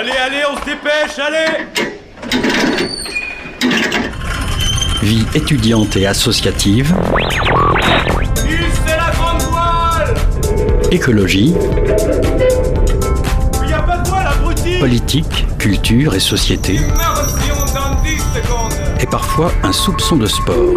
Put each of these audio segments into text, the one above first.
Allez, allez, on se dépêche, allez. Vie étudiante et associative, c'est la grande voile. Écologie, Il y a pas de voile, abruti. Politique, culture et société, Merde, si on donne 10 secondes et parfois un soupçon de sport.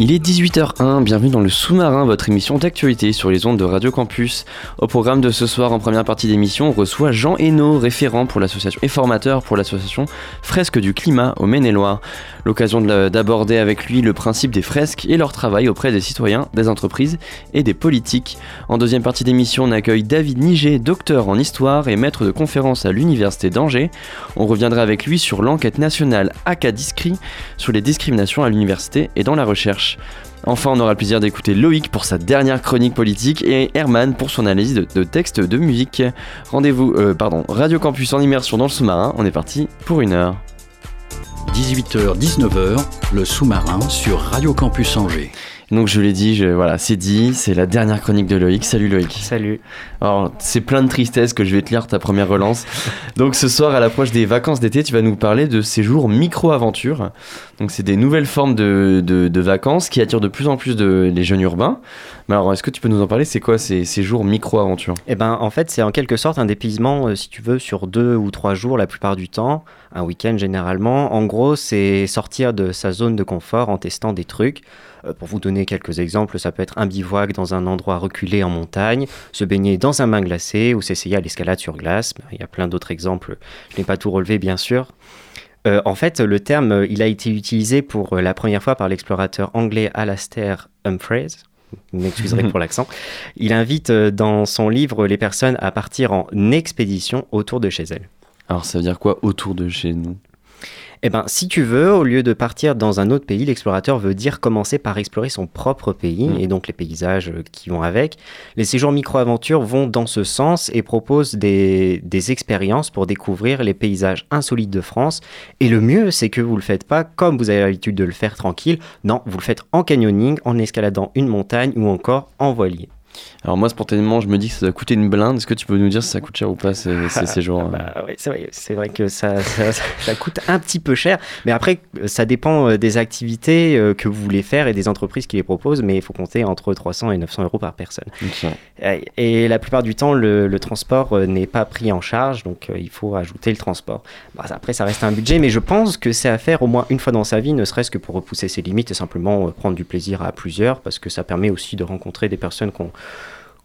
Il est 18h01, bienvenue dans le sous-marin, votre émission d'actualité sur les ondes de Radio Campus. Au programme de ce soir, en première partie d'émission, on reçoit Jean Hainaut, référent pour l'association et formateur pour l'association Fresques du Climat au Maine-et-Loire. L'occasion de- d'aborder avec lui le principe des fresques et leur travail auprès des citoyens, des entreprises et des politiques. En deuxième partie d'émission, on accueille David Niger, docteur en histoire et maître de conférence à l'Université d'Angers. On reviendra avec lui sur l'enquête nationale ACADISCRI sur les discriminations à l'université et dans la recherche. Enfin, on aura le plaisir d'écouter Loïc pour sa dernière chronique politique et Herman pour son analyse de, textes de musique. Rendez-vous, euh, pardon, Radio Campus en immersion dans le sous-marin. On est parti pour une heure. 18h-19h, le sous-marin sur Radio Campus Angers. Donc je l'ai dit, je- voilà, c'est dit, c'est la dernière chronique de Loïc. Salut Loïc. Salut. Alors, c'est plein de tristesse que je vais te lire ta première relance. Donc, ce soir, à l'approche des vacances d'été, tu vas nous parler de séjours micro-aventures. Donc, c'est des nouvelles formes de, de- de vacances qui attirent de plus en plus de, les jeunes urbains. Mais alors, est-ce que tu peux nous en parler? C'est quoi ces séjours micro-aventures? Eh ben, en fait, c'est en quelque sorte un dépaysement, euh, si tu veux, sur deux ou trois jours la plupart du temps, un week-end généralement. En gros, c'est sortir de sa zone de confort en testant des trucs. Euh, pour vous donner quelques exemples, ça peut être un bivouac dans un endroit reculé en montagne, se baigner dans un bain glacé ou s'essayer à l'escalade sur glace. Ben, Il y a plein d'autres exemples. Je n'ai pas tout relevé, bien sûr. Euh, en fait, le terme, euh, il a été utilisé pour la première fois par l'explorateur anglais Alastair Humphreys. Vous m'excuserez pour l'accent. Il invite dans son livre les personnes à partir en expédition autour de chez elles. Alors, ça veut dire quoi autour de chez nous? Eh ben, si tu veux, au lieu de partir dans un autre pays, l'explorateur veut dire commencer par explorer son propre pays Mm. et donc les paysages qui vont avec. Les séjours micro-aventures vont dans ce sens et proposent des, des expériences pour découvrir les paysages insolites de France. Et le mieux, c'est que vous le faites pas comme vous avez l'habitude de le faire tranquille. Non, vous le faites en canyoning, en escaladant une montagne ou encore en voilier. Alors, moi, spontanément, je me dis que ça doit coûter une blinde. Est-ce que tu peux nous dire si ça coûte cher ou pas ces, ces séjours euh Bah c'est vrai, c'est vrai que ça, ça, coûte un petit peu cher, mais après, euh, ça dépend euh, des activités euh, que vous voulez faire et des entreprises qui les proposent, mais il faut compter entre 300 et 900 euros par personne. Euh, Et la plupart du temps, le, le transport euh, n'est pas pris en charge, donc euh, il faut ajouter le transport. Bah, après, ça reste un budget, mais je pense que c'est à faire au moins une fois dans sa vie, ne serait-ce que pour repousser ses limites et simplement euh, prendre du plaisir à plusieurs, parce que ça permet aussi de rencontrer des personnes qu'on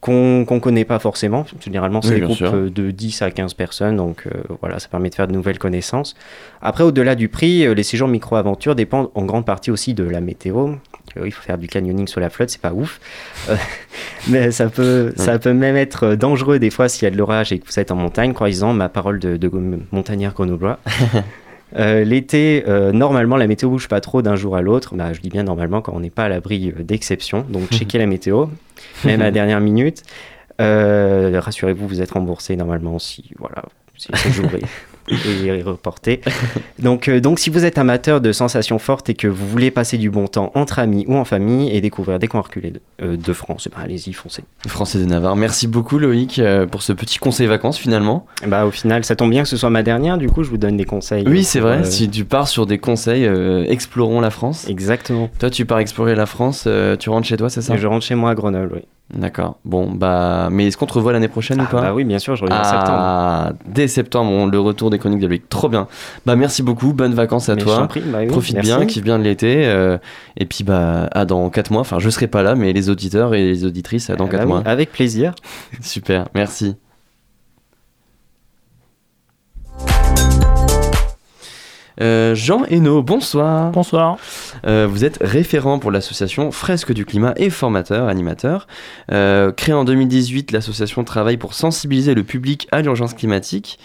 qu'on qu'on connaît pas forcément. Généralement, c'est Oui, des groupes sûr. euh, de 10 à 15 personnes, donc euh, voilà, ça permet de faire de nouvelles connaissances. Après, au-delà du prix, euh, les séjours micro-aventures dépendent en grande partie aussi de la météo. Euh, il faut faire du canyoning sur la flotte, c'est pas ouf. Euh, mais ça peut, ça peut même être dangereux des fois s'il y a de l'orage et que vous êtes en montagne, croyant ma parole de, de montagnard grenoblois. Euh, L'été, euh, normalement, la météo bouge pas trop d'un jour à l'autre. Bah, je dis bien normalement quand on n'est pas à l'abri euh, d'exception. Donc, checkez la météo, même à la dernière minute. Rassurez-vous, vous êtes remboursé normalement si voilà, si le est reporté. Donc, euh, donc, si vous êtes amateur de sensations fortes et que vous voulez passer du bon temps entre amis ou en famille et découvrir des coins reculés de, euh, de France, eh ben, allez-y, foncez. Français de Navarre. Merci beaucoup, Loïc, euh, pour ce petit conseil vacances finalement. Bah, au final, ça tombe bien que ce soit ma dernière. Du coup, je vous donne des conseils. Oui, c'est vrai. euh, Si tu pars sur des conseils, explorons la France. Exactement. Toi, tu pars explorer la France, tu rentres chez toi, c'est ça? Et je rentre chez moi à Grenoble, oui. D'accord. Bon, bah, mais est-ce qu'on te revoit l'année prochaine ou Ah, pas bah oui, bien sûr, je reviens en septembre. Ah, dès septembre, bon, le retour des chroniques de Loïc. Trop bien. Bah, merci beaucoup. Bonnes vacances à Mais je toi. prie, bah oui, Profite merci. bien, kiffe bien de l'été. euh, et puis, bah, à dans 4 mois. Enfin, je serai pas là, mais les auditeurs et les auditrices, à dans Ah 4 bah oui, mois. Avec plaisir. Super, merci. Euh, Jean Hainaut, bonsoir. Bonsoir. Euh, vous êtes référent pour l'association Fresques du Climat et formateur, animateur. Euh, créé en 2018, l'association travaille pour sensibiliser le public à l'urgence climatique.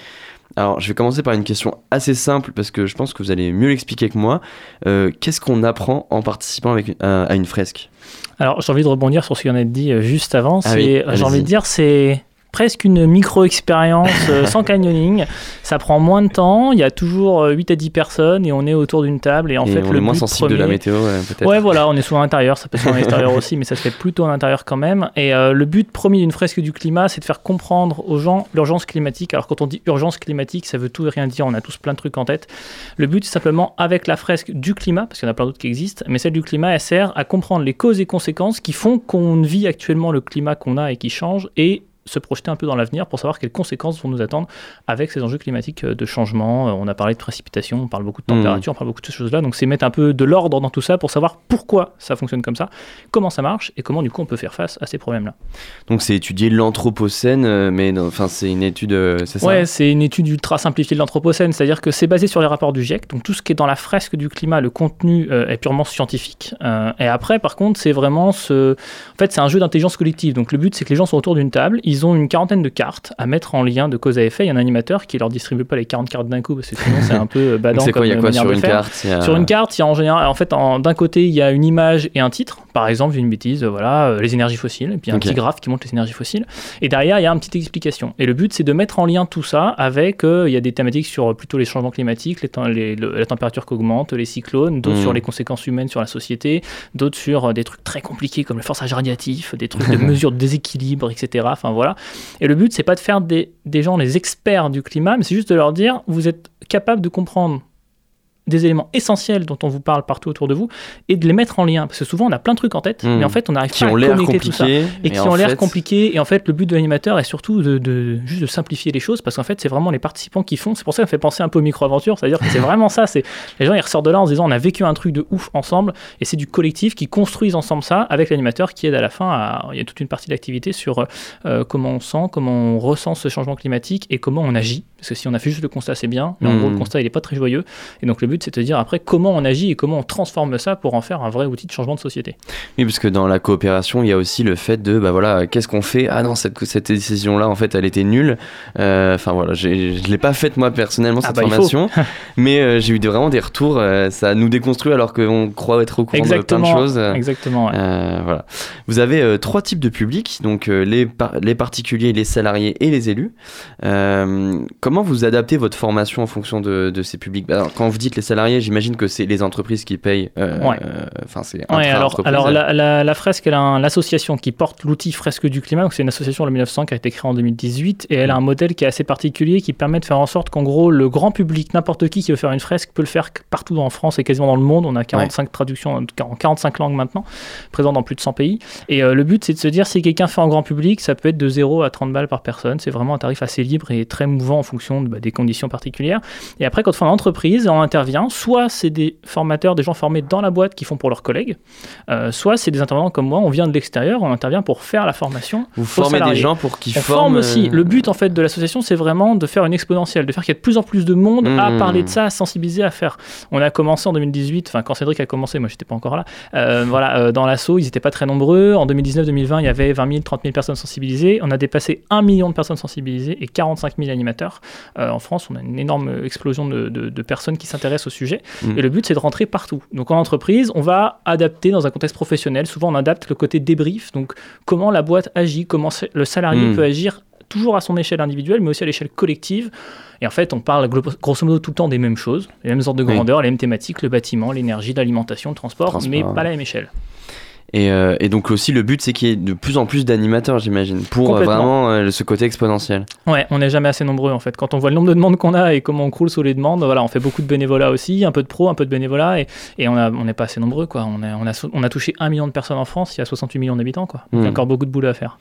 Alors, je vais commencer par une question assez simple parce que je pense que vous allez mieux l'expliquer que moi. Qu'est-ce qu'on apprend en participant avec, à, une fresque? Alors, j'ai envie de rebondir sur ce qu'on a dit juste avant. Ah oui, j'ai envie de dire, c'est presque une micro-expérience euh, sans canyoning. Ça prend moins de temps, il y a toujours euh, 8 à 10 personnes et on est autour d'une table. Et en Et fait, on le est moins sensible de la météo, ouais, peut-être. Ouais, voilà, on est souvent à l'intérieur, ça peut se faire à l'extérieur aussi, mais ça se fait plutôt à l'intérieur quand même. Et euh, le but premier d'une fresque du climat, c'est de faire comprendre aux gens l'urgence climatique. Alors quand on dit urgence climatique, ça veut tout et rien dire, on a tous plein de trucs en tête. Le but, c'est simplement avec la fresque du climat, parce qu'il y en a plein d'autres qui existent, mais celle du climat, elle sert à comprendre les causes et conséquences qui font qu'on vit actuellement le climat qu'on a et qui change, et se projeter un peu dans l'avenir pour savoir quelles conséquences vont nous attendre avec ces enjeux climatiques euh, de changement. Euh, On a parlé de précipitation, on parle beaucoup de Mhm. température, on parle beaucoup de ces choses-là. Donc c'est mettre un peu de l'ordre dans tout ça pour savoir pourquoi ça fonctionne comme ça, comment ça marche et comment du coup on peut faire face à ces problèmes-là. Donc c'est étudier l'anthropocène, euh, mais enfin c'est une étude, c'est ça? Ouais, c'est une étude ultra simplifiée de l'Anthropocène, c'est-à-dire que c'est basé sur les rapports du GIEC, donc tout ce qui est dans la fresque du climat, le contenu euh, est purement scientifique. Euh, et après, par contre, c'est vraiment ce... En fait, c'est un jeu d'intelligence collective, donc le but, c'est que les gens sont autour d'une table, ils ont une quarantaine de cartes à mettre en lien de cause à effet, il y a un animateur qui leur distribue pas les 40 cartes d'un coup, parce que sinon c'est un peu euh, badant c'est quoi, comme il y a quoi sur une faire. carte a- Sur une carte, il y a en général, en fait, d'un côté, il y a une image et un titre. Par exemple, j'ai une bêtise, euh, voilà, euh, les énergies fossiles, et puis un petit graphe qui montre les énergies fossiles. Et derrière, il y a une petite explication. Et le but, c'est de mettre en lien tout ça avec, euh, il y a des thématiques sur plutôt les changements climatiques, les tem- les- le- la température qui augmente, les cyclones, d'autres Mhm. sur les conséquences humaines sur la société, d'autres sur euh, des trucs très compliqués comme le forçage radiatif, des trucs de mesure de déséquilibre, etc. Enfin voilà. Et le but, c'est pas de faire des, gens les experts du climat, mais c'est juste de leur dire, vous êtes capable de comprendre des éléments essentiels dont on vous parle partout autour de vous et de les mettre en lien. Parce que souvent, on a plein de trucs en tête, Mhm. mais en fait, on n'arrive pas à connecter tout ça. Et qui ont l'air fait- compliqués. Et en fait, le but de l'animateur est surtout de, de- juste de simplifier les choses parce qu'en fait, c'est vraiment les participants qui font. C'est pour ça que ça fait penser un peu aux micro-aventures. C'est-à-dire que c'est vraiment ça. C'est Les gens, ils ressortent de là en se disant on a vécu un truc de ouf ensemble et c'est du collectif qui construisent ensemble ça avec l'animateur qui aide à la fin. À... Il y a toute une partie d'activité sur euh, comment on sent, comment on ressent ce changement climatique et comment on agit. Parce que si on a fait juste le constat, c'est bien, mais en gros, le constat, il n'est pas très joyeux. Et donc, le but, c'est de dire après comment on agit et comment on transforme ça pour en faire un vrai outil de changement de société. Oui, parce que dans la coopération, il y a aussi le fait de, bah voilà, qu'est-ce qu'on fait? Ah non, cette, cette décision-là, en fait, elle était nulle. Euh, Enfin voilà, je l'ai pas faite moi personnellement Ah cette bah, il faut. formation, mais euh, j'ai eu vraiment des retours. euh, ça nous déconstruit alors qu'on croit être au courant de plein de choses. Exactement. ouais. voilà. Vous avez trois types de publics, donc les, par- les particuliers, les salariés et les élus. Comment vous adaptez votre formation en fonction de, de ces publics? Alors, Quand vous dites les salariés, j'imagine que c'est les entreprises qui payent. euh, Ouais. euh, Enfin, c'est Ouais, alors, alors la, la- la fresque, elle a l'association qui porte l'outil Fresque du climat. C'est une association en 1900 qui a été créée en 2018 et elle a un modèle qui est assez particulier qui permet de faire en sorte qu'en gros le grand public, n'importe qui qui veut faire une fresque peut le faire partout en France et quasiment dans le monde. On a 45 traductions en 45 langues maintenant, présentes dans plus de 100 pays. Et euh, le but c'est de se dire si quelqu'un fait en grand public, ça peut être de 0 à 30 balles par personne. C'est vraiment un tarif assez libre et très mouvant en fonction de, bah, des conditions particulières. Et après quand on fait en entreprise, on intervient. Soit c'est des formateurs, des gens formés dans la boîte qui font pour leurs collègues. Euh, soit c'est des intervenants comme moi, on vient de l'extérieur, on intervient pour faire la formation. Vous formez des gens pour qu'ils forment. forme aussi. euh, Le but en fait de l'association, c'est vraiment de faire une exponentielle, de faire qu'il y ait de plus en plus de monde à Mmh. parler de ça, à sensibiliser, à faire. On a commencé en 2018, enfin quand Cédric a commencé, moi j'étais pas encore là. euh, voilà, euh, dans l'assaut, ils n'étaient pas très nombreux. En 2019-2020, il y avait 20 000, 30 000 personnes sensibilisées. On a dépassé 1 million de personnes sensibilisées et 45 000 animateurs. Euh, en France, on a une énorme explosion de, de- de personnes qui s'intéressent au sujet. Mmh. Et le but, c'est de rentrer partout. Donc en entreprise, on va adapter dans un contexte professionnel. Souvent, on adapte le côté débrief. Donc comment la boîte agit, comment le salarié Mm. peut agir toujours à son échelle individuelle, mais aussi à l'échelle collective. Et en fait, on parle grosso modo tout le temps des mêmes choses, les mêmes ordres de Oui. grandeur, les mêmes thématiques, le bâtiment, l'énergie, l'alimentation, le transport, Transport, mais pas la même échelle. Et, euh, et donc aussi le but c'est qu'il y ait de plus en plus d'animateurs j'imagine pour euh, vraiment euh, ce côté exponentiel. Ouais, on n'est jamais assez nombreux en fait. Quand on voit le nombre de demandes qu'on a et comment on croule sous les demandes, voilà, on fait beaucoup de bénévolat aussi, un peu de pro, un peu de bénévolat, et, et on n'est pas assez nombreux quoi. On a, on, a, on a touché un million de personnes en France, il y a 68 millions d'habitants quoi. Il y a Mm. encore beaucoup de boulot à faire.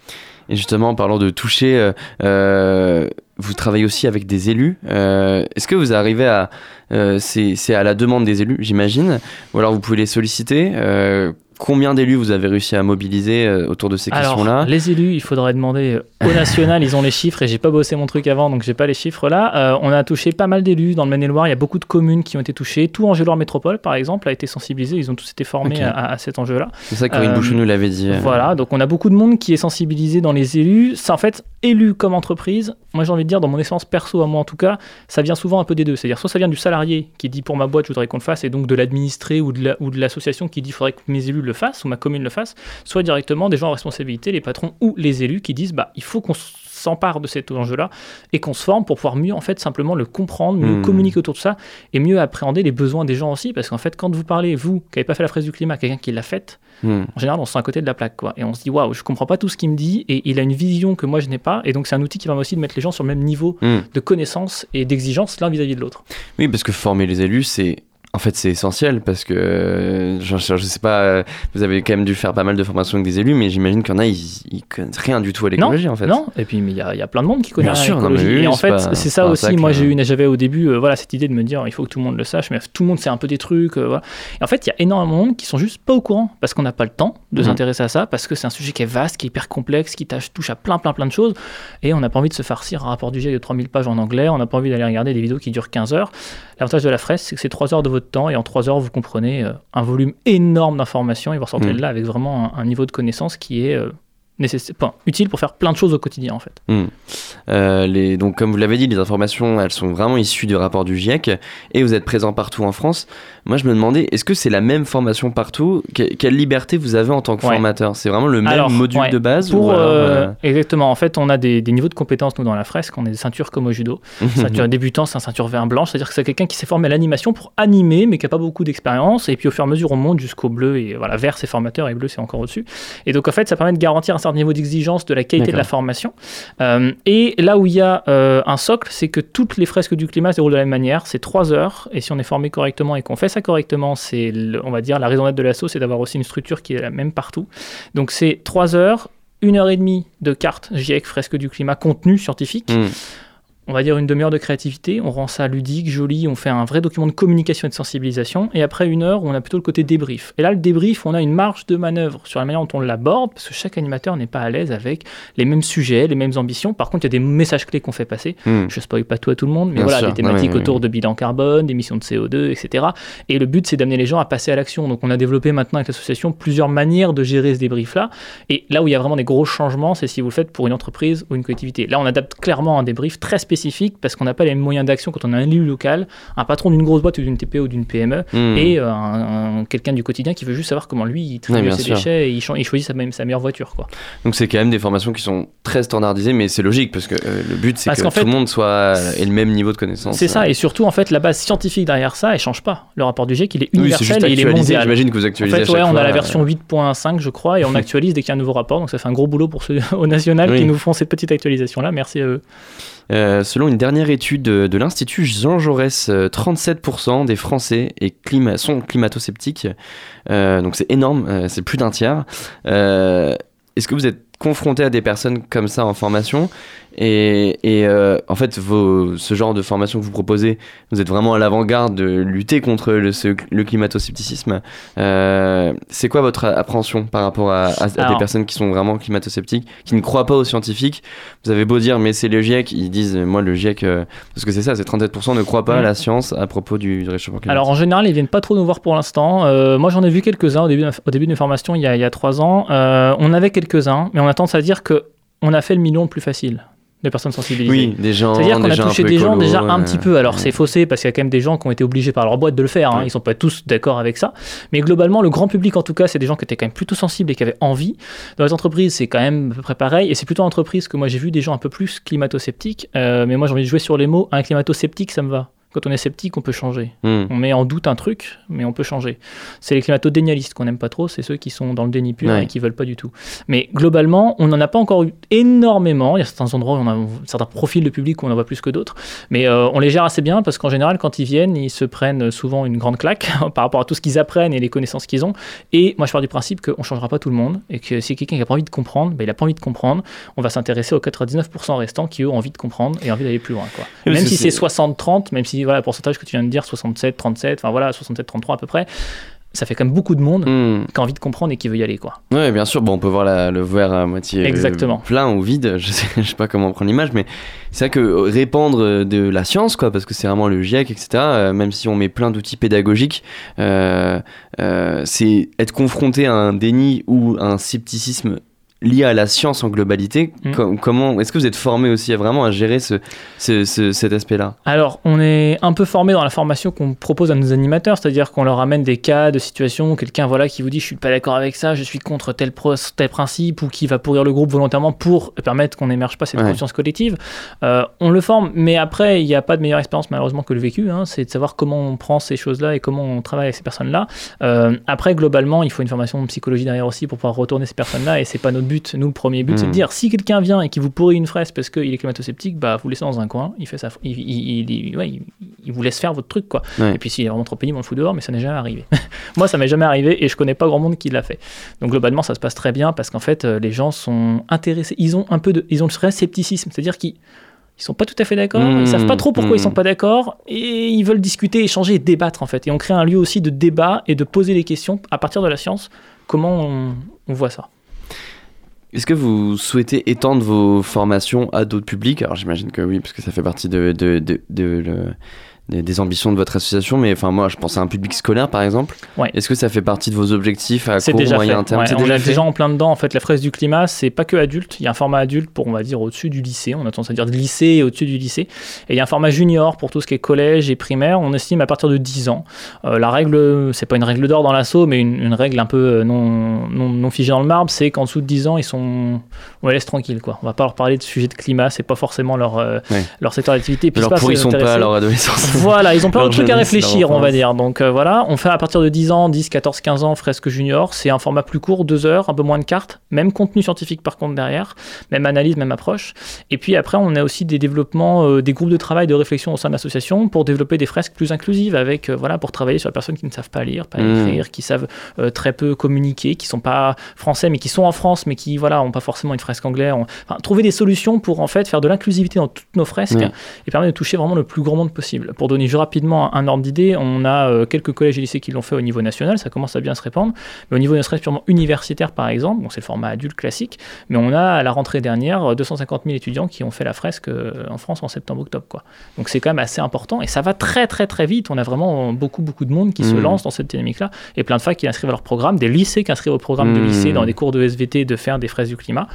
Et justement en parlant de toucher, euh, euh, vous travaillez aussi avec des élus. Euh, Est-ce que vous arrivez à euh, c'est c'est à la demande des élus j'imagine ou alors vous pouvez les solliciter. Euh, Combien d'élus vous avez réussi à mobiliser euh, autour de ces questions-là les élus, il faudrait demander au national, ils ont les chiffres et j'ai pas bossé mon truc avant, donc j'ai pas les chiffres là. Euh, on a touché pas mal d'élus dans le Maine-et-Loire. Il y a beaucoup de communes qui ont été touchées. Tout Angers-Loire Métropole, par exemple, a été sensibilisé. Ils ont tous été formés à, à cet enjeu-là. C'est ça que Corinne Euh, Bouchon nous l'avait dit. euh. Voilà, donc on a beaucoup de monde qui est sensibilisé dans les élus. C'est en fait élu comme entreprise. Moi, j'ai envie de dire, dans mon expérience perso, à moi en tout cas, ça vient souvent un peu des deux. C'est-à-dire, soit ça vient du salarié qui dit pour ma boîte, je voudrais qu'on le fasse, et donc de l'administré ou de la- ou de l'association qui dit il faudrait que mes élus le fassent ou ma commune le fasse, soit directement des gens en responsabilité, les patrons ou les élus qui disent bah il faut qu'on s'empare de cet enjeu-là et qu'on se forme pour pouvoir mieux en fait simplement le comprendre, mieux Hmm. communiquer autour de ça et mieux appréhender les besoins des gens aussi. Parce qu'en fait, quand vous parlez, vous, qui n'avez pas fait la fraise du climat, quelqu'un qui l'a faite, Hmm. en général, on se sent à côté de la plaque, quoi. Et on se dit, waouh, je comprends pas tout ce qu'il me dit, et il a une vision que moi je n'ai pas, et donc c'est un outil qui permet aussi de mettre les gens sur le même niveau Hmm. de connaissance et d'exigence l'un vis-à-vis de l'autre. Oui, parce que former les élus, c'est. En fait, c'est essentiel parce que je, je- je sais pas, vous avez quand même dû faire pas mal de formations avec des élus, mais j'imagine qu'il y en a, ils, ils connaissent rien du tout à l'écologie en fait. Non, et puis il y, a- il y a plein de monde qui connaît l'écologie. oui, et en fait, c'est ça aussi. moi, j'ai euh. eu, j'avais au début, euh, voilà, cette idée de me dire, il faut que tout le monde le sache, mais tout le monde sait un peu des trucs. euh, voilà. Et en fait, il y a énormément de monde qui sont juste pas au courant parce qu'on n'a pas le temps de Mhm. s'intéresser à ça, parce que c'est un sujet qui est vaste, qui est hyper complexe, qui touche à plein, plein, plein de choses, et on n'a pas envie de se farcir un rapport du GIEC de 3000 pages en anglais, on n'a pas envie d'aller regarder des vidéos qui durent 15 heures. L'avantage de la fraise, c'est que c'est 3 heures de votre temps, et en 3 heures, vous comprenez euh, un volume énorme d'informations, et vous ressortez Mhm. de là avec vraiment un, un niveau de connaissance qui est euh, nécessaire, enfin, utile pour faire plein de choses au quotidien en fait. Euh, les, donc, comme vous l'avez dit, les informations, elles sont vraiment issues du rapport du GIEC et vous êtes présent partout en France. Moi, je me demandais, est-ce que c'est la même formation partout? Que- Quelle liberté vous avez en tant que Ouais. formateur? C'est vraiment le même Alors, module ouais. de base Pour, ou alors, euh, euh, Exactement, en fait, on a des, des niveaux de compétences, nous, dans la fresque, on est des ceintures comme au judo. Ceinture débutant, c'est un ceinture vert blanche, c'est-à-dire que c'est quelqu'un qui s'est formé à l'animation pour animer, mais qui n'a pas beaucoup d'expérience, et puis au fur et à mesure, on monte jusqu'au bleu, et voilà, vert, c'est formateur, et bleu, c'est encore au-dessus. Et donc, en fait, ça permet de garantir un certain niveau d'exigence de la qualité de la formation. Euh, et là où il y a euh, un socle, c'est que toutes les fresques du climat se déroulent de la même manière, c'est trois heures, et si on est formé correctement et qu'on fait ça correctement, c'est, on va dire, la raison d'être de l'assaut, c'est d'avoir aussi une structure qui est la même partout. Donc, c'est trois heures, une heure et demie de cartes GIEC fresque du climat contenu scientifique, Hmm. On va dire une demi-heure de créativité, on rend ça ludique, joli, on fait un vrai document de communication et de sensibilisation, et après une heure, on a plutôt le côté débrief. Et là, le débrief, on a une marge de manœuvre sur la manière dont on l'aborde, parce que chaque animateur n'est pas à l'aise avec les mêmes sujets, les mêmes ambitions. Par contre, il y a des messages clés qu'on fait passer. Hmm. Je spoil pas tout à tout le monde, mais Bien voilà, sûr. des thématiques Non, mais- autour de bilan carbone, d'émissions de CO2, etc. Et le but, c'est d'amener les gens à passer à l'action. Donc, on a développé maintenant avec l'association plusieurs manières de gérer ce débrief-là. Et là où il y a vraiment des gros changements, c'est si vous le faites pour une entreprise ou une collectivité. Là, on adapte clairement un débrief très spécifique parce qu'on n'a pas les mêmes moyens d'action quand on a un élu local, un patron d'une grosse boîte ou d'une TPE ou d'une PME, Hmm. et euh, un, un- quelqu'un du quotidien qui veut juste savoir comment lui il bien ses sûr. déchets et il, choisit sa, même, sa meilleure voiture. Quoi. Donc c'est quand même des formations qui sont très standardisées, mais c'est logique parce que euh, le but c'est que tout fait- le monde soit euh, ait le même niveau de connaissance. C'est ça, et surtout en fait la base scientifique derrière ça, elle change pas. Le rapport du GIEC, il est Oui, universel juste et il est actualisé. mondial. J'imagine que vous En actualisez fait, à chaque ouais, on fois, a la version 8.5, je crois, et on actualise dès qu'il y a un nouveau rapport. Donc ça fait un gros boulot pour ceux au national Oui. qui nous font cette petite actualisation-là. Merci à eux. Euh, selon une dernière étude de, l'Institut Jean Jaurès, euh, 37% des Français sont climato-sceptiques. Euh, donc c'est énorme, euh, c'est plus d'un tiers. Euh, Est-ce que vous êtes confronté à des personnes comme ça en formation? Et, et, euh, en fait, vos, ce genre de formation que vous proposez, vous êtes vraiment à l'avant-garde de lutter contre le, ce- le climato-scepticisme. Euh, c'est quoi votre appréhension par rapport à, à- à des personnes qui sont vraiment climato-sceptiques, qui ne croient pas aux scientifiques? Vous avez beau dire, mais c'est le GIEC, ils disent, euh, moi le GIEC, euh, parce que c'est ça, c'est 37% ne croient pas à Mm. la science à propos du, du réchauffement climatique. Alors en général, ils viennent pas trop nous voir pour l'instant. Moi, j'en ai vu quelques-uns au début, de- au début de mes formations il y a, il y a trois ans. On avait quelques-uns, mais on a tendance à dire que on a fait le million le plus facile de personnes sensibilisées. oui, des gens. C'est-à-dire qu'on a touché des gens déjà un petit peu. Alors c'est faussé parce qu'il y a quand même des gens qui ont été obligés par leur boîte de le faire. hein. Ils sont pas tous d'accord avec ça. Mais globalement, le grand public en tout cas, c'est des gens qui étaient quand même plutôt sensibles et qui avaient envie. Dans les entreprises, c'est quand même à peu près pareil. Et c'est plutôt en entreprise que moi j'ai vu des gens un peu plus climato-sceptiques. Euh, mais moi j'ai envie de jouer sur les mots. Un climato-sceptique, ça me va. Quand on est sceptique, on peut changer. Hmm. On met en doute un truc, mais on peut changer. C'est les climato-dénialistes qu'on n'aime pas trop, c'est ceux qui sont dans le déni pur Ouais. et qui veulent pas du tout. Mais globalement, on n'en a pas encore eu énormément. Il y a certains endroits où on a certains profils de public où on en voit plus que d'autres. Mais euh, on les gère assez bien parce qu'en général, quand ils viennent, ils se prennent souvent une grande claque par rapport à tout ce qu'ils apprennent et les connaissances qu'ils ont. Et moi, je pars du principe qu'on ne changera pas tout le monde et que si quelqu'un n'a pas envie de comprendre, ben, il n'a pas envie de comprendre. On va s'intéresser aux 99% restants qui, eux, ont envie de comprendre et envie d'aller plus loin. Quoi. Même si c'est 60-30, même si voilà, le pourcentage que tu viens de dire, 67, 37, enfin voilà, 67-33 à peu près, ça fait quand même beaucoup de monde Hmm. qui a envie de comprendre et qui veut y aller. quoi. Ouais, bien sûr. Bon, on peut voir la- le verre à moitié euh, Exactement. plein ou vide. Je sais, je sais pas comment prendre l'image, mais c'est vrai que euh, répandre euh, de la science, quoi, parce que c'est vraiment le GIEC, etc. euh, même si on met plein d'outils pédagogiques, euh, euh, c'est être confronté à un déni ou à un scepticisme lié à la science en globalité. Mm. Com- comment est-ce que vous êtes formé aussi à vraiment à gérer ce, ce- ce- cet aspect-là? Alors, on est un peu formé dans la formation qu'on propose à nos animateurs, c'est-à-dire qu'on leur amène des cas de situation, quelqu'un voilà qui vous dit je suis pas d'accord avec ça, je suis contre tel, pro- tel principe, ou qui va pourrir le groupe volontairement pour permettre qu'on n'émerge pas cette Ouais. conscience collective. Euh, on le forme, mais après, il n'y a pas de meilleure expérience malheureusement que le vécu, hein, c'est de savoir comment on prend ces choses-là et comment on travaille avec ces personnes-là. Euh, après, globalement, il faut une formation de psychologie derrière aussi pour pouvoir retourner ces personnes-là, et c'est pas notre but. Nous, le premier but, c'est de Mhm. dire si quelqu'un vient et qui vous pourrit une fraise parce qu'il est climato-sceptique, bah vous laissez dans un coin, il fait ça, il, il- il- ouais, il- il vous laisse faire votre truc quoi. Ouais. Et puis s'il est vraiment trop pénible, on le fout dehors, mais ça n'est jamais arrivé. Moi, ça m'est jamais arrivé et je connais pas grand monde qui l'a fait. Donc globalement, ça se passe très bien parce qu'en fait, euh, les gens sont intéressés, ils ont un peu de, ils ont le vrai scepticisme, c'est-à-dire qu'ils ils sont pas tout à fait d'accord, Mmh, ils savent pas trop pourquoi mmh. ils sont pas d'accord et ils veulent discuter, échanger et débattre en fait. Et on crée un lieu aussi de débat et de poser des questions à partir de la science. Comment on, on voit ça? Est-ce que vous souhaitez étendre vos formations à d'autres publics? Alors j'imagine que oui, parce que ça fait partie de, de- de- des, des ambitions de votre association. Mais enfin moi, je pense à un public scolaire par exemple. Ouais. Est-ce que ça fait partie de vos objectifs à C'est court, déjà moyen fait. terme? Ouais, C'est on déjà est fait. déjà en plein dedans. En fait, la fraise du climat, c'est pas que adulte. Il y a un format adulte pour, on va dire, au-dessus du lycée. On a tendance à dire de lycée et au-dessus du lycée. Et il y a un format junior pour tout ce qui est collège et primaire. On estime à partir de 10 ans. Euh, la règle, c'est pas une règle d'or dans l'assaut, mais une, une règle un peu euh, non, non, non figée dans le marbre, c'est qu'en dessous de 10 ans, ils sont, on les laisse tranquilles, quoi. On va pas leur parler de sujets de climat. C'est pas forcément leur, euh, Ouais. leur secteur d'activité. Puis Alors pour ils sont pas à leur adolescence. Voilà, ils ont plein de trucs à réfléchir, on va dire. Donc euh, voilà, on fait à partir de 10 ans, 10, 14, 15 ans, fresque junior. C'est un format plus court, 2 heures, un peu moins de cartes. Même contenu scientifique par contre derrière, même analyse, même approche. Et puis après, on a aussi des développements, euh, des groupes de travail, de réflexion au sein de l'association pour développer des fresques plus inclusives avec, euh, voilà, pour travailler sur les personnes qui ne savent pas lire, pas Mmh. écrire, qui savent très peu communiquer, qui sont pas français, mais qui sont en France, mais qui, voilà, ont pas forcément une fresque anglaise. On- Enfin, trouver des solutions pour en fait faire de l'inclusivité dans toutes nos fresques Ouais. et permet de toucher vraiment le plus grand monde possible. Pour donner juste rapidement un ordre d'idée, on a euh, quelques collèges et lycées qui l'ont fait au niveau national, ça commence à bien se répandre, mais au niveau ne serait-ce purement universitaire par exemple, bon, c'est le format adulte classique, mais on a à la rentrée dernière euh, 250 000 étudiants qui ont fait la fresque euh, en France en septembre-octobre. quoi. Donc c'est quand même assez important et ça va très très très vite, on a vraiment beaucoup beaucoup de monde qui se Mhm. lance dans cette dynamique-là et plein de facs qui inscrivent à leur programme, des lycées qui inscrivent au programme de Mhm. lycée dans des cours de SVT de faire des fraises du climat.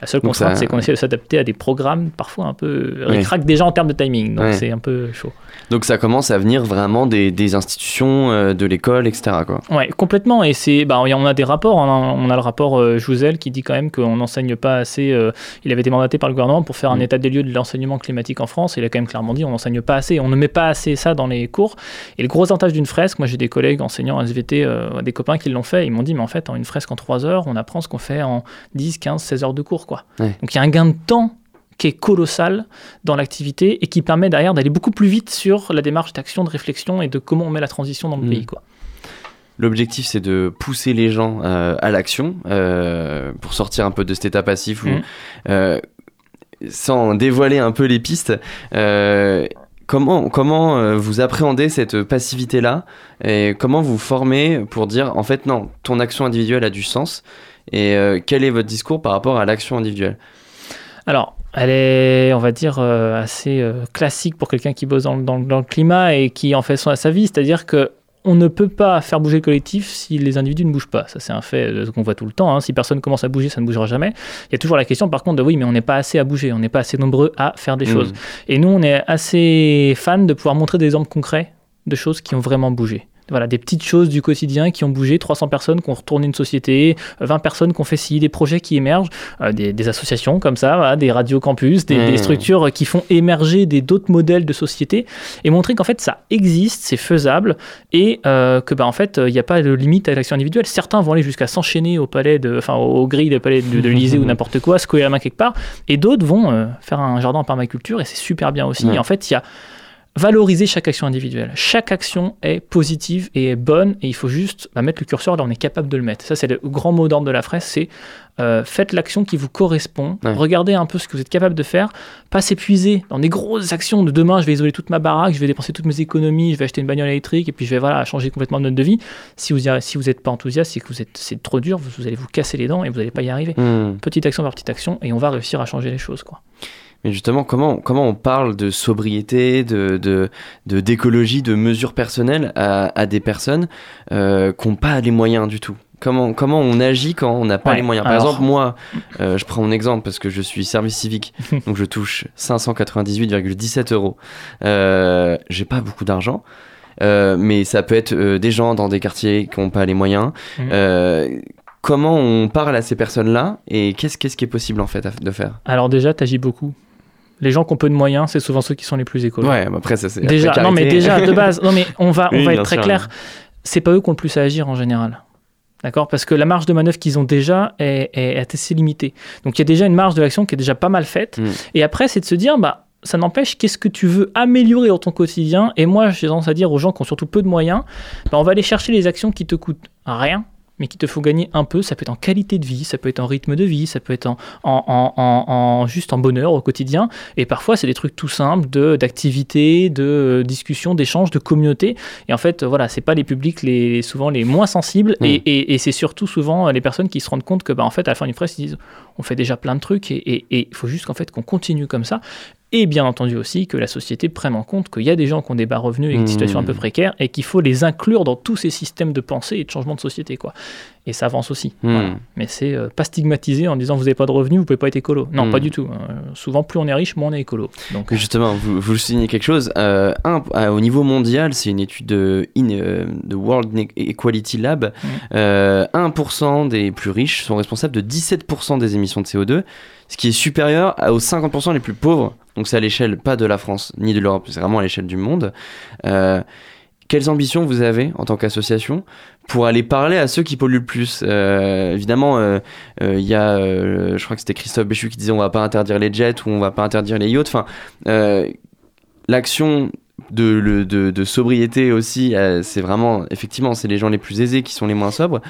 La seule contrainte, c'est qu'on essaie de s'adapter à des programmes parfois un peu Ouais. ric déjà en termes de timing, donc c'est un peu chaud. Donc ça commence à venir vraiment des, des institutions, euh, de l'école, etc. Quoi. Ouais, complètement. Et c'est, bah, on a des rapports. On a, on a le rapport euh, Jouzel qui dit quand même qu'on n'enseigne pas assez. euh, il avait été mandaté par le gouvernement pour faire un Mm. état des lieux de l'enseignement climatique en France. Et il a quand même clairement dit on n'enseigne pas assez. On ne met pas assez ça dans les cours. Et le gros avantage d'une fresque, moi j'ai des collègues enseignants en SVT, des copains qui l'ont fait. Ils m'ont dit mais en fait, en une fresque en 3 heures, on apprend ce qu'on fait en 10, 15, 16 heures de cours. Quoi. Ouais. Donc il y a un gain de temps qui est colossal dans l'activité et qui permet derrière d'aller beaucoup plus vite sur la démarche d'action, de réflexion et de comment on met la transition dans le Mm. pays. Quoi. L'objectif, c'est de pousser les gens euh, à l'action euh, pour sortir un peu de cet état passif où, Mhm. euh, sans dévoiler un peu les pistes. Comment, comment vous appréhendez cette passivité-là et comment vous formez pour dire en fait non, ton action individuelle a du sens et euh, quel est votre discours par rapport à l'action individuelle? Alors, elle est, on va dire, euh, assez euh, classique pour quelqu'un qui bosse dans, le- dans le- dans le climat et qui en fait son à sa vie. C'est-à-dire que on ne peut pas faire bouger le collectif si les individus ne bougent pas. Ça, c'est un fait qu'on voit tout le temps. hein. Si personne commence à bouger, ça ne bougera jamais. Il y a toujours la question, par contre, de oui, mais on n'est pas assez à bouger, on n'est pas assez nombreux à faire des Mhm. choses. Et nous, on est assez fans de pouvoir montrer des exemples concrets de choses qui ont vraiment bougé. Voilà, des petites choses du quotidien qui ont bougé, 300 personnes qui ont retourné une société, euh, 20 personnes qui ont fait ci, des projets qui émergent, euh, des, des associations comme ça, voilà, des radios campus, des, Mmh. des structures qui font émerger des d'autres modèles de société et montrer qu'en fait ça existe, c'est faisable et euh, que bah, en fait il n'y a pas de limite à l'action individuelle. Certains vont aller jusqu'à s'enchaîner au palais de, enfin aux grilles des palais de, de l'Élysée ou n'importe quoi, secouer la main quelque part, et d'autres vont euh, faire un jardin en permaculture et c'est super bien aussi. Et en fait il y a valoriser chaque action individuelle. Chaque action est positive et est bonne et il faut juste bah, mettre le curseur là on est capable de le mettre. Ça c'est le grand mot d'ordre de la fraise, c'est euh, faites l'action qui vous correspond, Ouais. regardez un peu ce que vous êtes capable de faire, pas s'épuiser dans des grosses actions de demain je vais isoler toute ma baraque, je vais dépenser toutes mes économies, je vais acheter une bagnole électrique et puis je vais voilà changer complètement de mode de vie. Si vous arri- si vous n'êtes pas enthousiaste, c'est que vous êtes c'est trop dur, vous, vous allez vous casser les dents et vous n'allez pas y arriver. Hmm. Petite action par petite action et on va réussir à changer les choses quoi. Mais justement, comment, comment on parle de sobriété, de, d'écologie, de mesures personnelles à, à des personnes euh, qui n'ont pas les moyens du tout? Comment, comment on agit quand on n'a pas Ouais, les moyens? Par alors- exemple, moi, euh, je prends mon exemple parce que je suis service civique, donc je touche 598,17 euros. Euh, J'ai pas beaucoup d'argent, euh, mais ça peut être des gens dans des quartiers qui n'ont pas les moyens. Euh, comment on parle à ces personnes-là et qu'est-ce qu'est-ce qui est possible en fait de faire? Alors déjà, t'agis beaucoup. Les gens qui ont peu de moyens, c'est souvent ceux qui sont les plus écolos. Ouais, bah après ça c'est. la Déjà, non mais déjà de base, non mais on va, on Oui, va être très sûr. clair. C'est pas eux qui ont le plus à agir en général. D'accord? Parce que la marge de manœuvre qu'ils ont déjà est, est- est assez limitée. Donc il y a déjà une marge de l'action qui est déjà pas mal faite. Mm. Et après, c'est de se dire, bah, ça n'empêche, qu'est-ce que tu veux améliorer dans ton quotidien? Et moi, j'ai tendance à dire aux gens qui ont surtout peu de moyens, bah, on va aller chercher les actions qui te coûtent rien, mais qui te font gagner un peu. Ça peut être en qualité de vie, ça peut être en rythme de vie, ça peut être en, en, en- juste en bonheur au quotidien. Et parfois, c'est des trucs tout simples de d'activité, de euh, discussion, d'échange, de communauté. Et en fait, voilà, c'est pas les publics les souvent les moins sensibles. Mm. Et, et- et c'est surtout souvent euh, les personnes qui se rendent compte que, bah, en fait, à la fin d'une presse, ils disent, on fait déjà plein de trucs et il faut juste qu'en fait qu'on continue comme ça. Et bien entendu aussi que la société prenne en compte qu'il y a des gens qui ont des bas revenus et des Mm. situations un peu précaires et qu'il faut les inclure dans tous ces systèmes de pensée et de changement de société. Quoi. Et ça avance aussi. Mm. Voilà. Mais c'est euh, pas stigmatisé en disant vous n'avez pas de revenus, vous pouvez pas être écolo. Non, Mm. pas du tout. Euh, souvent, plus on est riche, moins on est écolo. Donc, Que Justement, vous, vous soulignez quelque chose. Euh, un, à- au niveau mondial, c'est une étude de, in- euh, de World Equality Lab. Euh, 1% des plus riches sont responsables de 17% des émissions de CO2, ce qui est supérieur aux 50% les plus pauvres. Donc c'est à l'échelle pas de la France ni de l'Europe, c'est vraiment à l'échelle du monde. Euh, quelles ambitions vous avez en tant qu'association pour aller parler à ceux qui polluent le plus? Euh, Évidemment, euh, il y a, je crois que c'était Christophe Béchu qui disait on va pas interdire les jets ou on va pas interdire les yachts. Enfin, l'action de, le- de, de sobriété aussi, euh, c'est vraiment, effectivement, c'est les gens les plus aisés qui sont les moins sobres.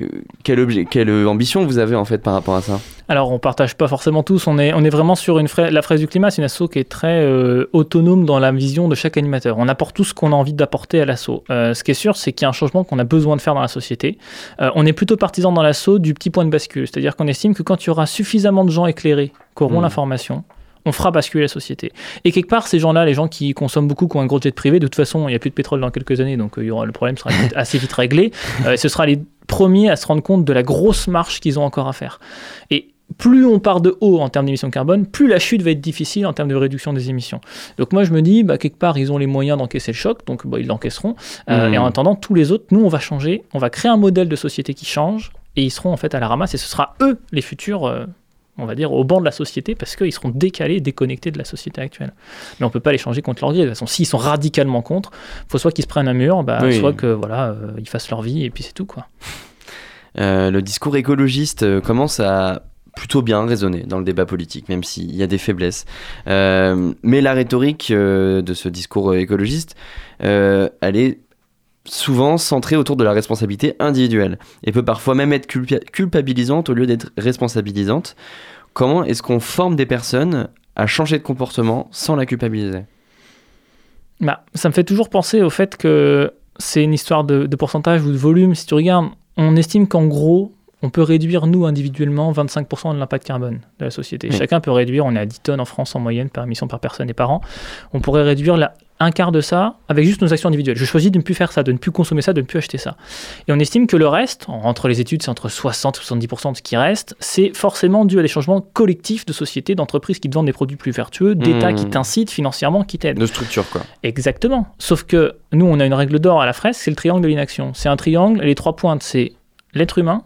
Euh, quel objet, quelle ambition vous avez en fait par rapport à ça? Alors, on partage pas forcément tous. On est, on est vraiment sur une fra- la fraise du climat. C'est une asso qui est très euh, autonome dans la vision de chaque animateur. On apporte tout ce qu'on a envie d'apporter à l'asso. Ce qui est sûr, c'est qu'il y a un changement qu'on a besoin de faire dans la société. On est plutôt partisan dans l'asso du petit point de bascule. C'est-à-dire qu'on estime que quand il y aura suffisamment de gens éclairés qui auront Mm. l'information, on fera basculer la société. Et quelque part, ces gens-là, les gens qui consomment beaucoup, qui ont un gros jet privé, de toute façon, il n'y a plus de pétrole dans quelques années, donc euh, il y aura, le problème sera assez vite réglé. Euh, ce sera les premiers à se rendre compte de la grosse marche qu'ils ont encore à faire. Et plus on part de haut en termes d'émissions carbone, plus la chute va être difficile en termes de réduction des émissions. Donc moi je me dis, bah, quelque part ils ont les moyens d'encaisser le choc, donc bah, ils l'encaisseront. Euh, Mhm. Et en attendant, tous les autres, nous on va changer, on va créer un modèle de société qui change, et ils seront en fait à la ramasse, et ce sera eux les futurs, euh, on va dire, au banc de la société, parce qu'ils seront décalés, déconnectés de la société actuelle. Mais on peut pas les changer contre leur gré. De toute façon, s'ils sont radicalement contre, faut soit qu'ils se prennent un mur, bah, Oui. soit que voilà, euh, ils fassent leur vie, et puis c'est tout quoi. Euh, Le discours écologiste euh, commence à plutôt bien résonner dans le débat politique, même s'il y a des faiblesses. Euh, mais la rhétorique euh, de ce discours écologiste, euh, elle est souvent centrée autour de la responsabilité individuelle et peut parfois même être culpa- culpabilisante au lieu d'être responsabilisante. Comment est-ce qu'on forme des personnes à changer de comportement sans la culpabiliser? Bah, ça me fait toujours penser au fait que c'est une histoire de, de pourcentage ou de volume. Si tu regardes, on estime qu'en gros, on peut réduire, nous, individuellement, 25% de l'impact carbone de la société. Oui. Chacun peut réduire, on est à 10 tonnes en France en moyenne par émission par personne et par an. On pourrait réduire la- un quart de ça avec juste nos actions individuelles. Je choisis de ne plus faire ça, de ne plus consommer ça, de ne plus acheter ça. Et on estime que le reste, entre les études, c'est entre 60 et 70% de ce qui reste, c'est forcément dû à des changements collectifs de sociétés, d'entreprises qui te vendent des produits plus vertueux, d'États Mmh. qui t'incitent financièrement, qui t'aident. De structure, quoi. Exactement. Sauf que nous, on a une règle d'or à la fraise, c'est le triangle de l'inaction. C'est un triangle, et les trois pointes, c'est l'être humain,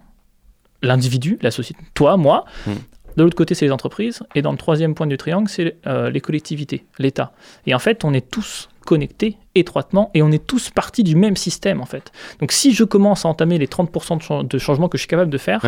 l'individu, la société, toi, moi. Mm. De l'autre côté, c'est les entreprises. Et dans le troisième point du triangle, c'est euh, les collectivités, l'État. Et en fait, on est tous connectés étroitement et on est tous partis du même système, en fait. Donc si je commence à entamer les 30% de, chan- de changements que je suis capable de faire.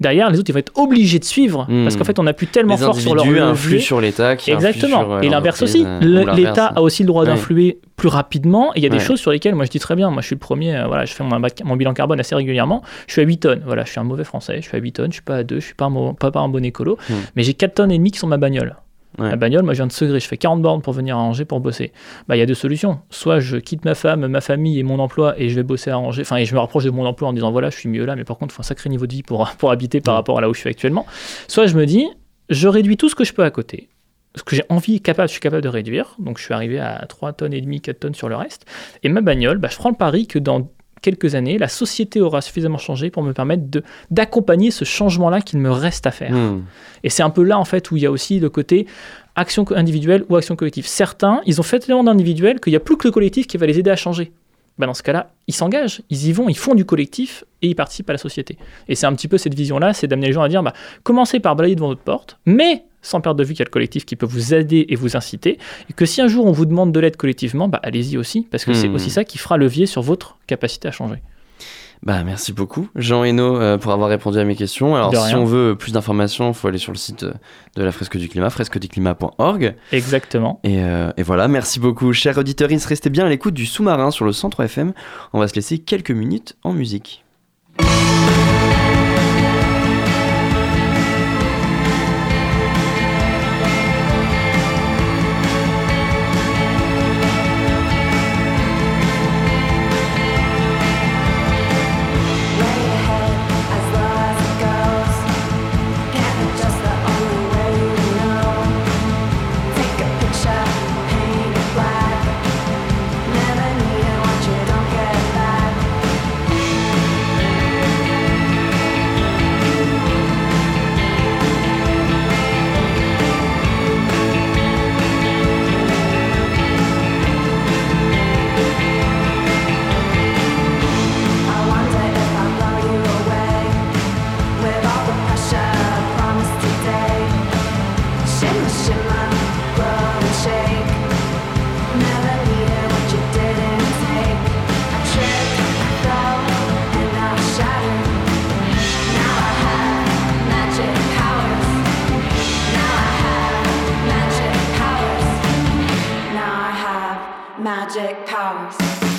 Derrière, les autres, ils vont être obligés de suivre. Mm. Parce qu'en fait, on appuie tellement Les fort sur leur influent sur l'État influe Exactement. sur, euh, et l'inverse aussi. euh. L'État a aussi le droit d'influer plus rapidement. Et il y a des choses sur lesquelles, moi, je dis très bien. Moi, je suis le premier. euh, voilà, je fais mon, bilan carbone assez régulièrement. Je suis à 8 tonnes. Voilà, je suis un mauvais français. Je suis à 8 tonnes. Je suis pas à 2. Je suis pas un, pas, pas un bon écolo. Hmm. Mais j'ai 4 tonnes et demie qui sont ma bagnole. Ouais. La bagnole, moi, je viens de Segré. Je fais 40 bornes pour venir à Angers pour bosser. Bah, il y a deux solutions. Soit je quitte ma femme, ma famille et mon emploi et je vais bosser à Angers. Enfin, et je me rapproche de mon emploi en disant voilà, je suis mieux là, mais par contre, il faut un sacré niveau de vie pour, pour habiter par rapport à là où je suis actuellement. Soit je me dis je réduis tout ce que je peux à côté ce que j'ai envie, capable, je suis capable de réduire. Donc je suis arrivé à 3 tonnes et demi, 4 tonnes sur le reste. Et ma bagnole, bah, je prends le pari que dans quelques années, la société aura suffisamment changé pour me permettre d'accompagner ce changement-là qu'il me reste à faire. Hmm. Et c'est un peu là, en fait, où il y a aussi le côté action individuelle ou action collective. Certains, ils ont fait tellement d'individuel qu'il n'y a plus que le collectif qui va les aider à changer. Bah, dans ce cas-là, ils s'engagent, ils y vont, ils font du collectif et ils participent à la société. Et c'est un petit peu cette vision-là, c'est d'amener les gens à dire, bah, commencez par balayer devant votre porte, mais sans perdre de vue qu'il y a le collectif qui peut vous aider et vous inciter, et que si un jour on vous demande de l'aide collectivement, bah, allez-y aussi, parce que c'est Hmm. aussi ça qui fera levier sur votre capacité à changer. Bah, merci beaucoup, Jean Hainaut, euh, pour avoir répondu à mes questions. Alors, si on veut plus d'informations, il faut aller sur le site euh, de la fresque du climat, fresqueduclimat.org. Exactement. Et, euh, et voilà, merci beaucoup, chers auditeurs. Restez bien à l'écoute du sous-marin sur le 103 FM. On va se laisser quelques minutes en musique. Magic powers.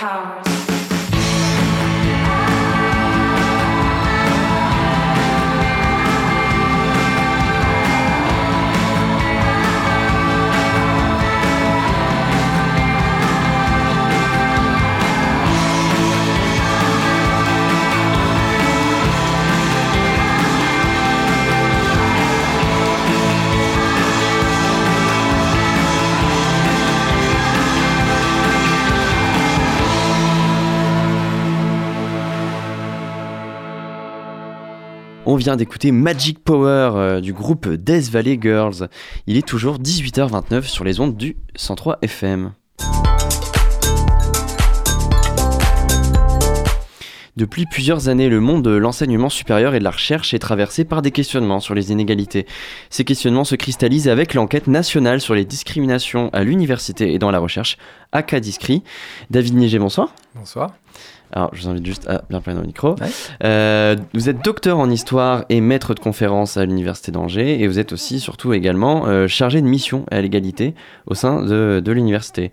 Magic vient d'écouter Magic Power euh, du groupe Death Valley Girls. Il est toujours 18h29 sur les ondes du 103 FM. Depuis plusieurs années, le monde de l'enseignement supérieur et de la recherche est traversé par des questionnements sur les inégalités. Ces questionnements se cristallisent avec l'enquête nationale sur les discriminations à l'université et dans la recherche, ACADISCRI. David Niger, bonsoir. Bonsoir. Alors, je vous invite juste à bien dans le micro. Ouais. Euh, vous êtes docteur en histoire et maître de conférences à l'Université d'Angers et vous êtes aussi, surtout également, euh, chargé de mission à l'égalité au sein de, de l'université.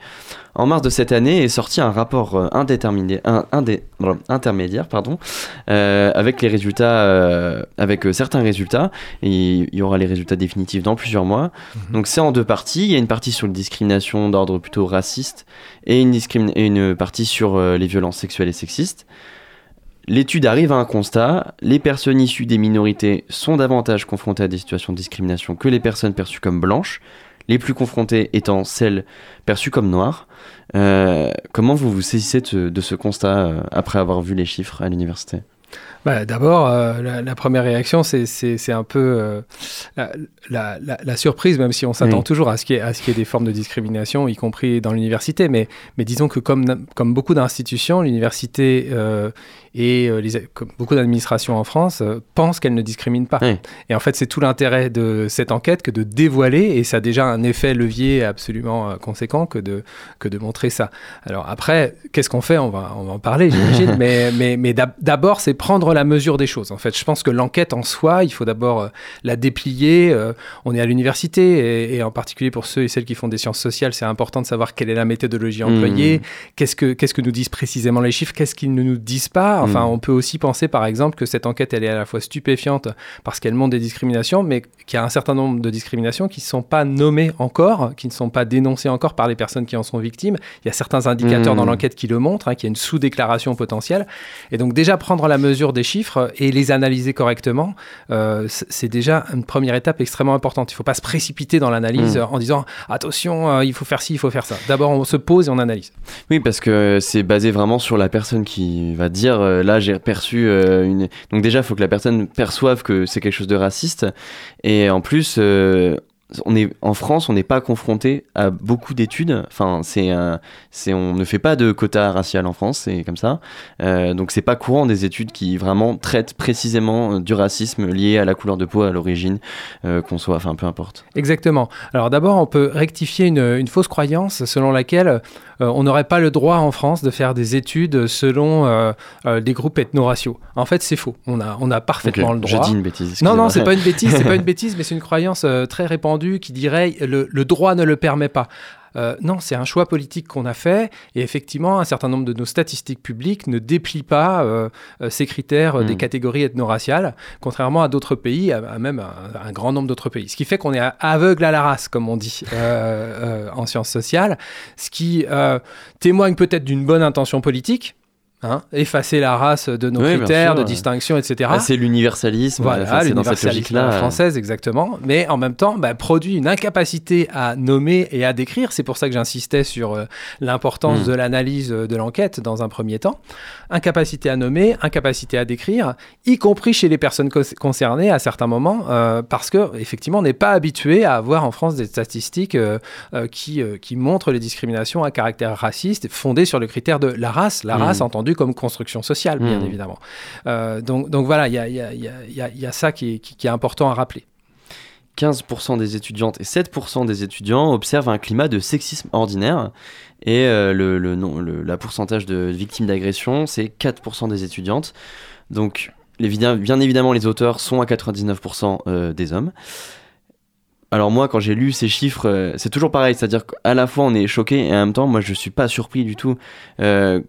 En mars de cette année est sorti un rapport euh, indéterminé, un, indé- intermédiaire pardon, avec les résultats, avec certains résultats. Et il y aura les résultats définitifs dans plusieurs mois. Donc c'est en deux parties. Il y a une partie sur les discriminations d'ordre plutôt raciste et une, et une partie sur les violences sexuelles et L'étude arrive à un constat, les personnes issues des minorités sont davantage confrontées à des situations de discrimination que les personnes perçues comme blanches, les plus confrontées étant celles perçues comme noires. Euh, comment vous vous saisissez de, de ce constat euh, après avoir vu les chiffres à l'université? Bah, D'abord, euh, la, la première réaction, c'est- un peu euh, la, la- la- la surprise, même si on s'attend Oui. toujours à ce qu'il y, ait- y des formes de discrimination, y compris dans l'université. Mais, mais disons que comme, comme beaucoup d'institutions, l'université euh, et les, comme beaucoup d'administrations en France pensent qu'elles ne discriminent pas. Oui. Et en fait, c'est tout l'intérêt de cette enquête que de dévoiler, et ça a déjà un effet levier absolument conséquent que de, que de montrer ça. Alors après, qu'est-ce qu'on fait? On va, on va en parler, j'imagine. mais mais, mais d'ab- d'abord, c'est prendre la mesure des choses. En fait, je pense que l'enquête en soi, il faut d'abord euh, la déplier. euh, on est à l'université, et, et en particulier pour ceux et celles qui font des sciences sociales, c'est important de savoir quelle est la méthodologie employée, qu'est-ce que qu'est-ce que nous disent précisément les chiffres, qu'est-ce qu'ils ne nous disent pas. Enfin, Mm. on peut aussi penser, par exemple, que cette enquête, elle est à la fois stupéfiante parce qu'elle montre des discriminations, mais qu'il y a un certain nombre de discriminations qui ne sont pas nommées encore, qui ne sont pas dénoncées encore par les personnes qui en sont victimes. Il y a certains indicateurs Mm. dans l'enquête qui le montrent, hein, qu'il y a une sous-déclaration potentielle. Et donc déjà prendre la mesure des chiffres et les analyser correctement, euh, c'est déjà une première étape extrêmement importante. Il ne faut pas se précipiter dans l'analyse Mm. en disant attention, euh, il faut faire ci, il faut faire ça. D'abord, on se pose et on analyse. Oui, parce que c'est basé vraiment sur la personne qui va dire euh, là j'ai perçu une. Donc déjà, il faut que la personne perçoive que c'est quelque chose de raciste. Et en plus, on est en France, on n'est pas confronté à beaucoup d'études. Enfin, un- c'est on ne fait pas de quota racial en France, c'est comme ça. Euh, donc c'est pas courant des études qui vraiment traitent précisément euh, du racisme lié à la couleur de peau, à l'origine, euh, qu'on soit, enfin peu importe. Exactement. Alors d'abord, on peut rectifier une fausse croyance selon laquelle euh, on n'aurait pas le droit en France de faire des études selon euh, euh, des groupes ethno-raciaux. En fait, c'est faux. On a, on a parfaitement le Je droit. dis une bêtise. Non, non, c'est pas une bêtise, c'est pas une bêtise, mais c'est une croyance très répandue qui dirait le, le droit ne le permet pas. Euh, non, c'est un choix politique qu'on a fait et effectivement, un certain nombre de nos statistiques publiques ne déplient pas euh, euh, ces critères des Mm. catégories ethno-raciales, contrairement à d'autres pays, à, à même un, un grand nombre d'autres pays. Ce qui fait qu'on est aveugle à la race, comme on dit en sciences sociales, ce qui témoigne peut-être d'une bonne intention politique. Hein, effacer la race de nos Oui, critères sûr. de distinction, etc. Ah, c'est l'universalisme. Voilà, enfin, l'universalisme euh. française, exactement. Mais en même temps, bah, produit une incapacité à nommer et à décrire. C'est pour ça que j'insistais sur euh, l'importance Mm. de l'analyse euh, de l'enquête dans un premier temps. Incapacité à nommer, incapacité à décrire, y compris chez les personnes co- concernées à certains moments, euh, parce que effectivement, on n'est pas habitué à avoir en France des statistiques qui, qui montrent les discriminations à caractère raciste fondées sur le critère de la race, la Mm. race entendue comme construction sociale, bien Mm. évidemment. Euh, donc, donc voilà, il y a, y a- y a- y a- ça qui est, qui- qui est important à rappeler. 15% des étudiantes et 7% des étudiants observent un climat de sexisme ordinaire. Et euh, le, le, non- le- la pourcentage de victimes d'agression, c'est 4% des étudiantes. Donc, les, bien évidemment, les auteurs sont à 99% euh, des hommes. Alors moi, quand j'ai lu ces chiffres, euh, c'est toujours pareil, c'est-à-dire qu'à la fois on est choqué et en même temps, moi je suis pas surpris du tout. Euh,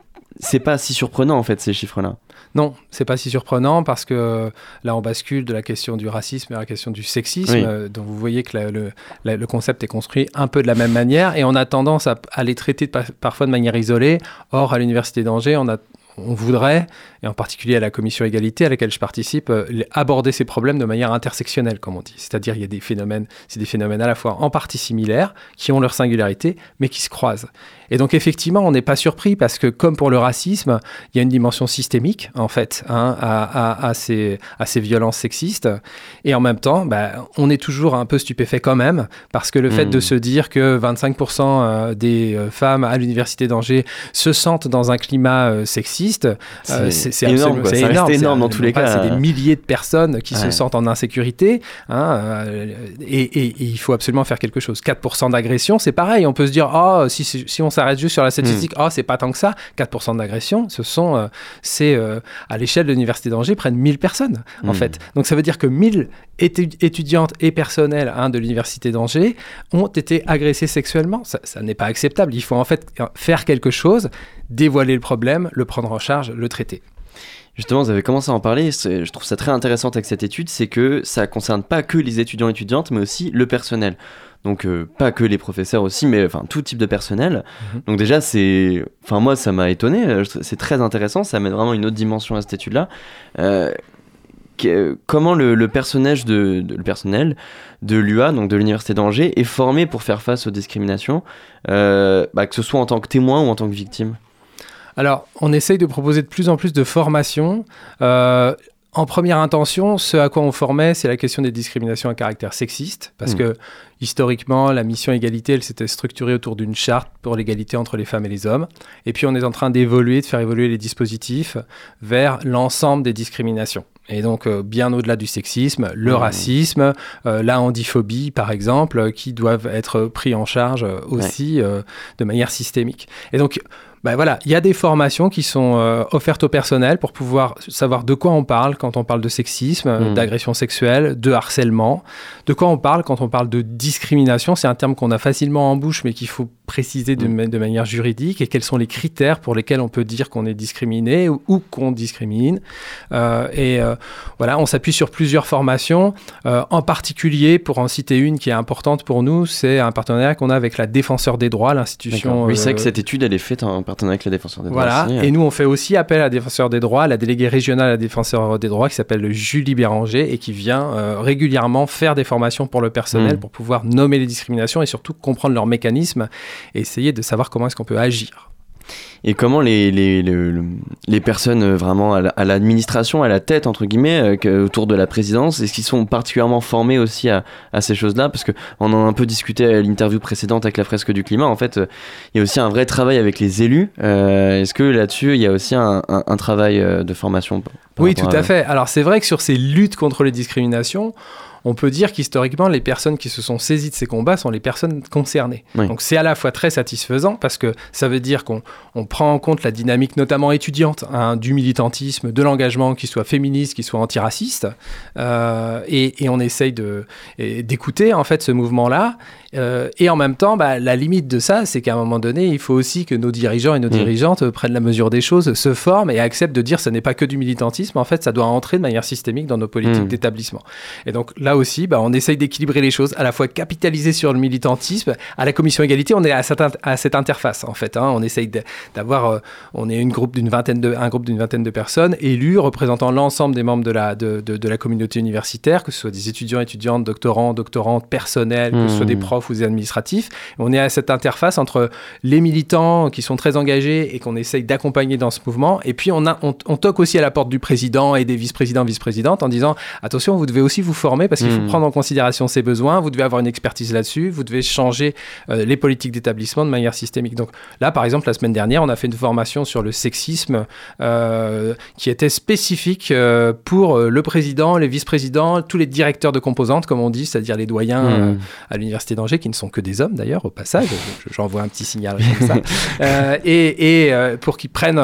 c'est pas si surprenant en fait ces chiffres-là. Non, c'est pas si surprenant parce que là, on bascule de la question du racisme à la question du sexisme. Oui. euh, donc vous voyez que la- le, la- le concept est construit un peu de la même manière et on a tendance à, à les traiter pa- parfois de manière isolée. Or, à l'Université d'Angers, on a on voudrait, et en particulier à la commission égalité à laquelle je participe, euh, aborder ces problèmes de manière intersectionnelle, comme on dit. C'est-à-dire il y a des phénomènes, c'est des phénomènes à la fois en partie similaires, qui ont leur singularité, mais qui se croisent. Et donc effectivement, on n'est pas surpris parce que comme pour le racisme, il y a une dimension systémique en fait hein, à, à- à ces, à ces violences sexistes. Et en même temps, bah, on est toujours un peu stupéfait quand même parce que le fait de se dire que 25% euh, des euh, femmes à l'université d'Angers se sentent dans un climat euh, sexiste, euh, C'est c'est énorme, c'est énorme. dans tous les cas. C'est des milliers de personnes qui se sentent en insécurité. hein, euh, et, et- et il faut absolument faire quelque chose. 4% d'agression, c'est pareil. On peut se dire, oh, si, si on s'arrête juste sur la statistique, oh, c'est pas tant que ça. 4% d'agression, ce sont, euh, c'est euh, à l'échelle de l'université d'Angers, de 1000 personnes, en Mm. fait. Donc ça veut dire que 1000 étu- étudiantes et personnels hein, de l'université d'Angers ont été agressés sexuellement. Ça, ça n'est pas acceptable. Il faut en fait faire quelque chose, dévoiler le problème, le prendre en charge, le traiter. Justement, vous avez commencé à en parler, je trouve ça très intéressant avec cette étude, c'est que ça concerne pas que les étudiants et étudiantes, mais aussi le personnel. Donc euh, pas que les professeurs aussi, mais enfin tout type de personnel. Mhm. Donc déjà c'est, enfin moi ça m'a étonné, euh, c'est très intéressant, ça amène vraiment une autre dimension à cette étude-là. Euh, comment le, le personnage de, de- le personnel de l'UA, donc de l'université d'Angers, est formé pour faire face aux discriminations, euh, bah, que ce soit en tant que témoin ou en tant que victime? Alors, on essaye de proposer de plus en plus de formations. Euh, en première intention, ce à quoi on formait, c'est la question des discriminations à caractère sexiste, parce Mm. que historiquement, la mission égalité, elle s'était structurée autour d'une charte pour l'égalité entre les femmes et les hommes. Et puis, on est en train d'évoluer, de faire évoluer les dispositifs vers l'ensemble des discriminations. Et donc, euh, bien au-delà du sexisme, le Mm. racisme, euh, la handiphobie, par exemple, euh, qui doivent être pris en charge aussi de manière systémique. Et donc, bah voilà, il y a des formations qui sont euh, offertes au personnel pour pouvoir savoir de quoi on parle quand on parle de sexisme, euh, Mm. d'agression sexuelle, de harcèlement, de quoi on parle quand on parle de discrimination. C'est un terme qu'on a facilement en bouche, mais qu'il faut préciser de, Mm. de manière juridique. Et quels sont les critères pour lesquels on peut dire qu'on est discriminé ou, ou qu'on discrimine. Euh, et euh, voilà, on s'appuie sur plusieurs formations. Euh, en particulier, pour en citer une qui est importante pour nous, c'est un partenariat qu'on a avec la Défenseur des droits, l'institution. Oui, c'est vrai que cette étude, elle est faite en partenariat avec la Défenseur des droits. voilà, aussi. et nous on fait aussi appel à la défenseur des droits, la déléguée régionale à la défenseur des droits qui s'appelle Julie Béranger et qui vient régulièrement faire des formations pour le personnel Mm. pour pouvoir nommer les discriminations et surtout comprendre leurs mécanismes et essayer de savoir comment est-ce qu'on peut agir. Et comment les, les, le- le- les personnes euh, vraiment à la- à l'administration, à la tête, entre guillemets, euh, autour de la présidence, est-ce qu'ils sont particulièrement formés aussi à, à ces choses-là? Parce qu'on en a un peu discuté à l'interview précédente avec la fresque du climat. En fait, euh, il y a aussi un vrai travail avec les élus. Euh, est-ce que là-dessus, il y a aussi un, un- un travail de formation Oui, tout à fait. Alors c'est vrai que sur ces luttes contre les discriminations, on peut dire qu'historiquement, les personnes qui se sont saisies de ces combats sont les personnes concernées. Oui. Donc c'est à la fois très satisfaisant parce que ça veut dire qu'on on prend en compte la dynamique notamment étudiante hein, du militantisme, de l'engagement, qui soit féministe, qui soit antiraciste, euh, et, et on essaye d'écouter en fait ce mouvement-là. Euh, et en même temps, bah, la limite de ça, c'est qu'à un moment donné, il faut aussi que nos dirigeants et nos Mm. dirigeantes prennent la mesure des choses, se forment et acceptent de dire ce n'est pas que du militantisme. En fait, ça doit entrer de manière systémique dans nos politiques Mm. d'établissement. Et donc là aussi, bah, on essaye d'équilibrer les choses, à la fois capitaliser sur le militantisme. À la commission égalité, on est à cette, int- à cette interface en fait. hein. On essaye d'avoir, euh, on est une groupe d'une vingtaine de, un groupe d'une vingtaine de personnes élus représentant l'ensemble des membres de la, de, de- de la communauté universitaire, que ce soit des étudiants, étudiantes, doctorants, doctorantes, personnels, que ce soit des profs ou des administratifs. On est à cette interface entre les militants qui sont très engagés et qu'on essaye d'accompagner dans ce mouvement. Et puis on, a, on, on toque aussi à la porte du président et des vice-présidents, vice-présidentes en disant attention, vous devez aussi vous former parce qu'il faut Mm. prendre en considération ces besoins, vous devez avoir une expertise là-dessus, vous devez changer euh, les politiques d'établissement de manière systémique. Donc là, par exemple, la semaine dernière, on a fait une formation sur le sexisme euh, qui était spécifique euh, pour le président, les vice-présidents, tous les directeurs de composantes, comme on dit, c'est-à-dire les doyens euh, Mm. à l'université d'Angers, qui ne sont que des hommes d'ailleurs, au passage. Je- J'envoie un petit signal comme ça. Et et, pour qu'ils prennent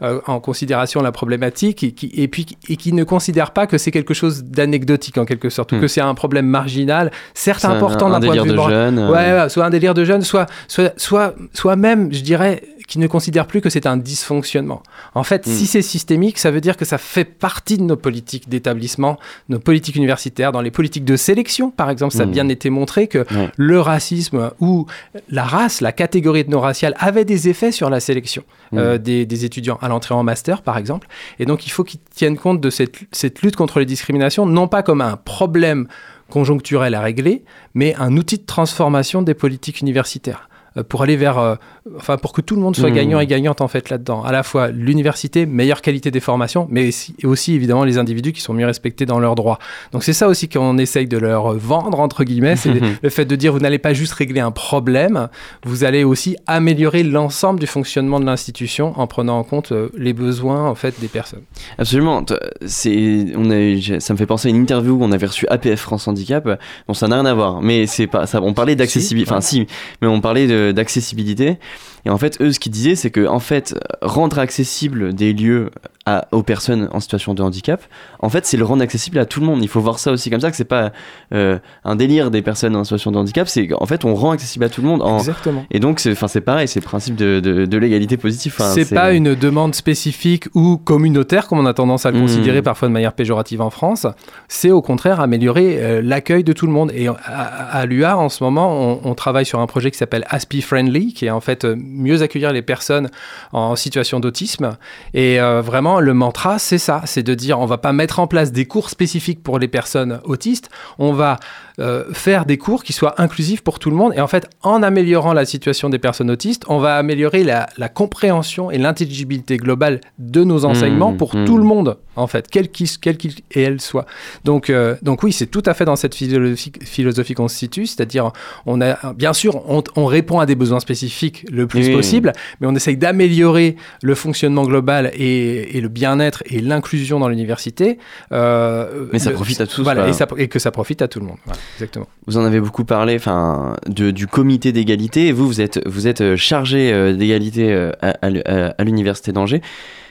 en considération la problématique et, qui, et puis et qui ne considèrent pas que c'est quelque chose d'anecdotique en quelque sorte, Hmm. que c'est un problème marginal, certes important un d'un point de vue de jeune. euh, Ouais, ouais, soit un délire de jeune, soit, soit, soit, soit même, je dirais, qui ne considère plus que c'est un dysfonctionnement. En fait, Mm. si c'est systémique, ça veut dire que ça fait partie de nos politiques d'établissement, nos politiques universitaires, dans les politiques de sélection, par exemple, ça a Mm. bien été montré que le racisme ou la race, la catégorie ethno-raciale avait des effets sur la sélection Mm. euh, des, des étudiants à l'entrée en master, par exemple. Et donc, il faut qu'ils tiennent compte de cette, cette lutte contre les discriminations, non pas comme un problème conjoncturel à régler, mais un outil de transformation des politiques universitaires pour aller vers, euh, enfin pour que tout le monde soit Mmh. gagnant et gagnante en fait là-dedans. À la fois l'université, meilleure qualité des formations, mais aussi, évidemment les individus qui sont mieux respectés dans leurs droits. Donc c'est ça aussi qu'on essaye de leur vendre entre guillemets, c'est le fait de dire vous n'allez pas juste régler un problème, vous allez aussi améliorer l'ensemble du fonctionnement de l'institution en prenant en compte euh, les besoins en fait des personnes. Absolument. C'est, on a, ça me fait penser à une interview qu'on avait reçue APF France Handicap. Bon, ça n'a rien à voir, mais c'est pas ça. On parlait d'accessibilité. Enfin, si, mais on parlait de- d'accessibilité. Et en fait, eux, ce qu'ils disaient, c'est que en fait, rendre accessible des lieux à- aux personnes en situation de handicap, en fait, c'est le rendre accessible à tout le monde. Il faut voir ça aussi comme ça, que c'est pas euh, un délire des personnes en situation de handicap. C'est qu'en fait, on rend accessible à tout le monde. En... Exactement. Et donc, c'est, pareil, c'est le principe de, de, de l'égalité positive. Enfin, c'est pas une demande spécifique ou communautaire, comme on a tendance à le Mmh. considérer parfois de manière péjorative en France. C'est au contraire améliorer euh, l'accueil de tout le monde. Et à, à- l'UA, en ce moment, on, on travaille sur un projet qui s'appelle Aspi Friendly, qui est en fait euh, mieux accueillir les personnes en situation d'autisme. Et euh, vraiment, le mantra, c'est ça, c'est de dire on va pas mettre en place des cours spécifiques pour les personnes autistes, on va euh, faire des cours qui soient inclusifs pour tout le monde. Et en fait, en améliorant la situation des personnes autistes, on va améliorer la, la compréhension et l'intelligibilité globale de nos enseignements Mmh, pour mmh. tout le monde, en fait, quel qu'il quel qu'il et elle soit. Donc, euh, donc oui, c'est tout à fait dans cette philosophie, philosophie qu'on se situe, c'est-à-dire, on a, bien sûr, on, on répond à des besoins spécifiques le plus Oui. possible, mais on essaye d'améliorer le fonctionnement global et, et le bien-être et l'inclusion dans l'université. euh, Mais ça le- profite à tous, Voilà, et, ça- et que ça profite à tout le monde. Voilà, exactement. Vous en avez beaucoup parlé, enfin, du comité d'égalité. Vous, vous êtes, vous êtes euh, chargé euh, d'égalité euh, à, l'université d'Angers.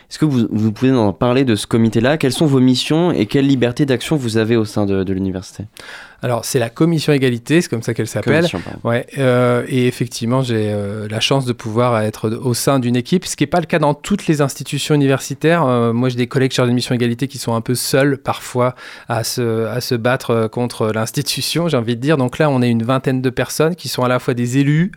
Est-ce que vous, vous pouvez en parler de ce comité-là? Quelles sont vos missions et quelle liberté d'action vous avez au sein de l'université? Alors, c'est la commission égalité, c'est comme ça qu'elle s'appelle. Ouais, euh, et effectivement, j'ai euh, la chance de pouvoir être au sein d'une équipe, ce qui n'est pas le cas dans toutes les institutions universitaires. Euh, moi, j'ai des collègues chargés de mission égalité qui sont un peu seuls parfois à se, à se battre euh, contre l'institution, j'ai envie de dire. Donc là, on est une vingtaine de personnes qui sont à la fois des élus,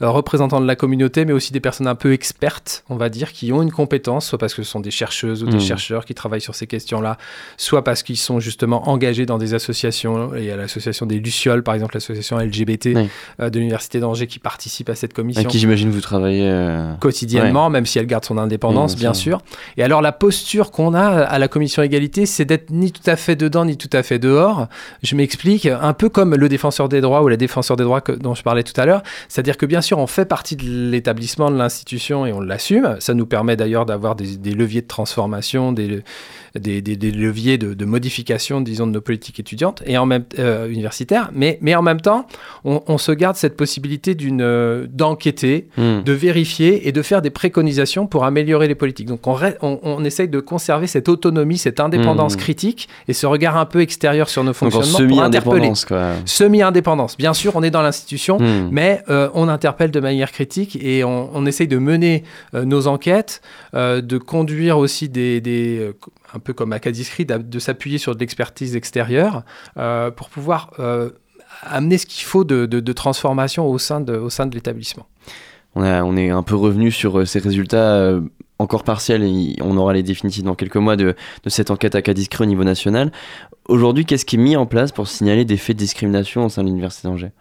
représentants de la communauté, mais aussi des personnes un peu expertes, on va dire, qui ont une compétence, soit parce que ce sont des chercheuses ou des Mhm. chercheurs qui travaillent sur ces questions-là, soit parce qu'ils sont justement engagés dans des associations. Il y a l'association des Lucioles, par exemple, l'association LGBT Oui. euh, de l'Université d'Angers qui participe à cette commission Avec qui j'imagine vous travaillez euh, quotidiennement, même si elle garde son indépendance, Oui, bien bien sûr. sûr. Et alors, la posture qu'on a à la commission égalité, c'est d'être ni tout à fait dedans, ni tout à fait dehors. Je m'explique, un peu comme le défenseur des droits ou la défenseur des droits que- dont je parlais tout à l'heure. C'est-à-dire que, bien sûr, on fait partie de l'établissement, de l'institution et on l'assume. Ça nous permet d'ailleurs d'avoir des, des leviers de transformation, des, des, des- des leviers de, de modification, disons, de nos politiques étudiantes et en même euh, universitaires. Mais, mais en même temps, on, on se garde cette possibilité d'une euh, d'enquêter, hmm. de vérifier et de faire des préconisations pour améliorer les politiques. Donc on, on, on essaye de conserver cette autonomie, cette indépendance Mhm. critique et ce regard un peu extérieur sur nos Donc fonctionnements pour interpeller. semi-indépendance. Bien sûr, on est dans l'institution, Hmm. mais euh, on interpelle de manière critique et on, on essaye de mener nos enquêtes, de conduire aussi des, des, un peu comme Acadiscrit, d'a- de s'appuyer sur de l'expertise extérieure euh, pour pouvoir euh, amener ce qu'il faut de, de- de transformation au sein de, au sein de l'établissement. On, a- on est un peu revenu sur euh, ces résultats encore partiels et on aura les définitifs dans quelques mois de, de cette enquête à cas discret au niveau national. Aujourd'hui, qu'est-ce qui est mis en place pour signaler des faits de discrimination au sein de l'Université d'Angers?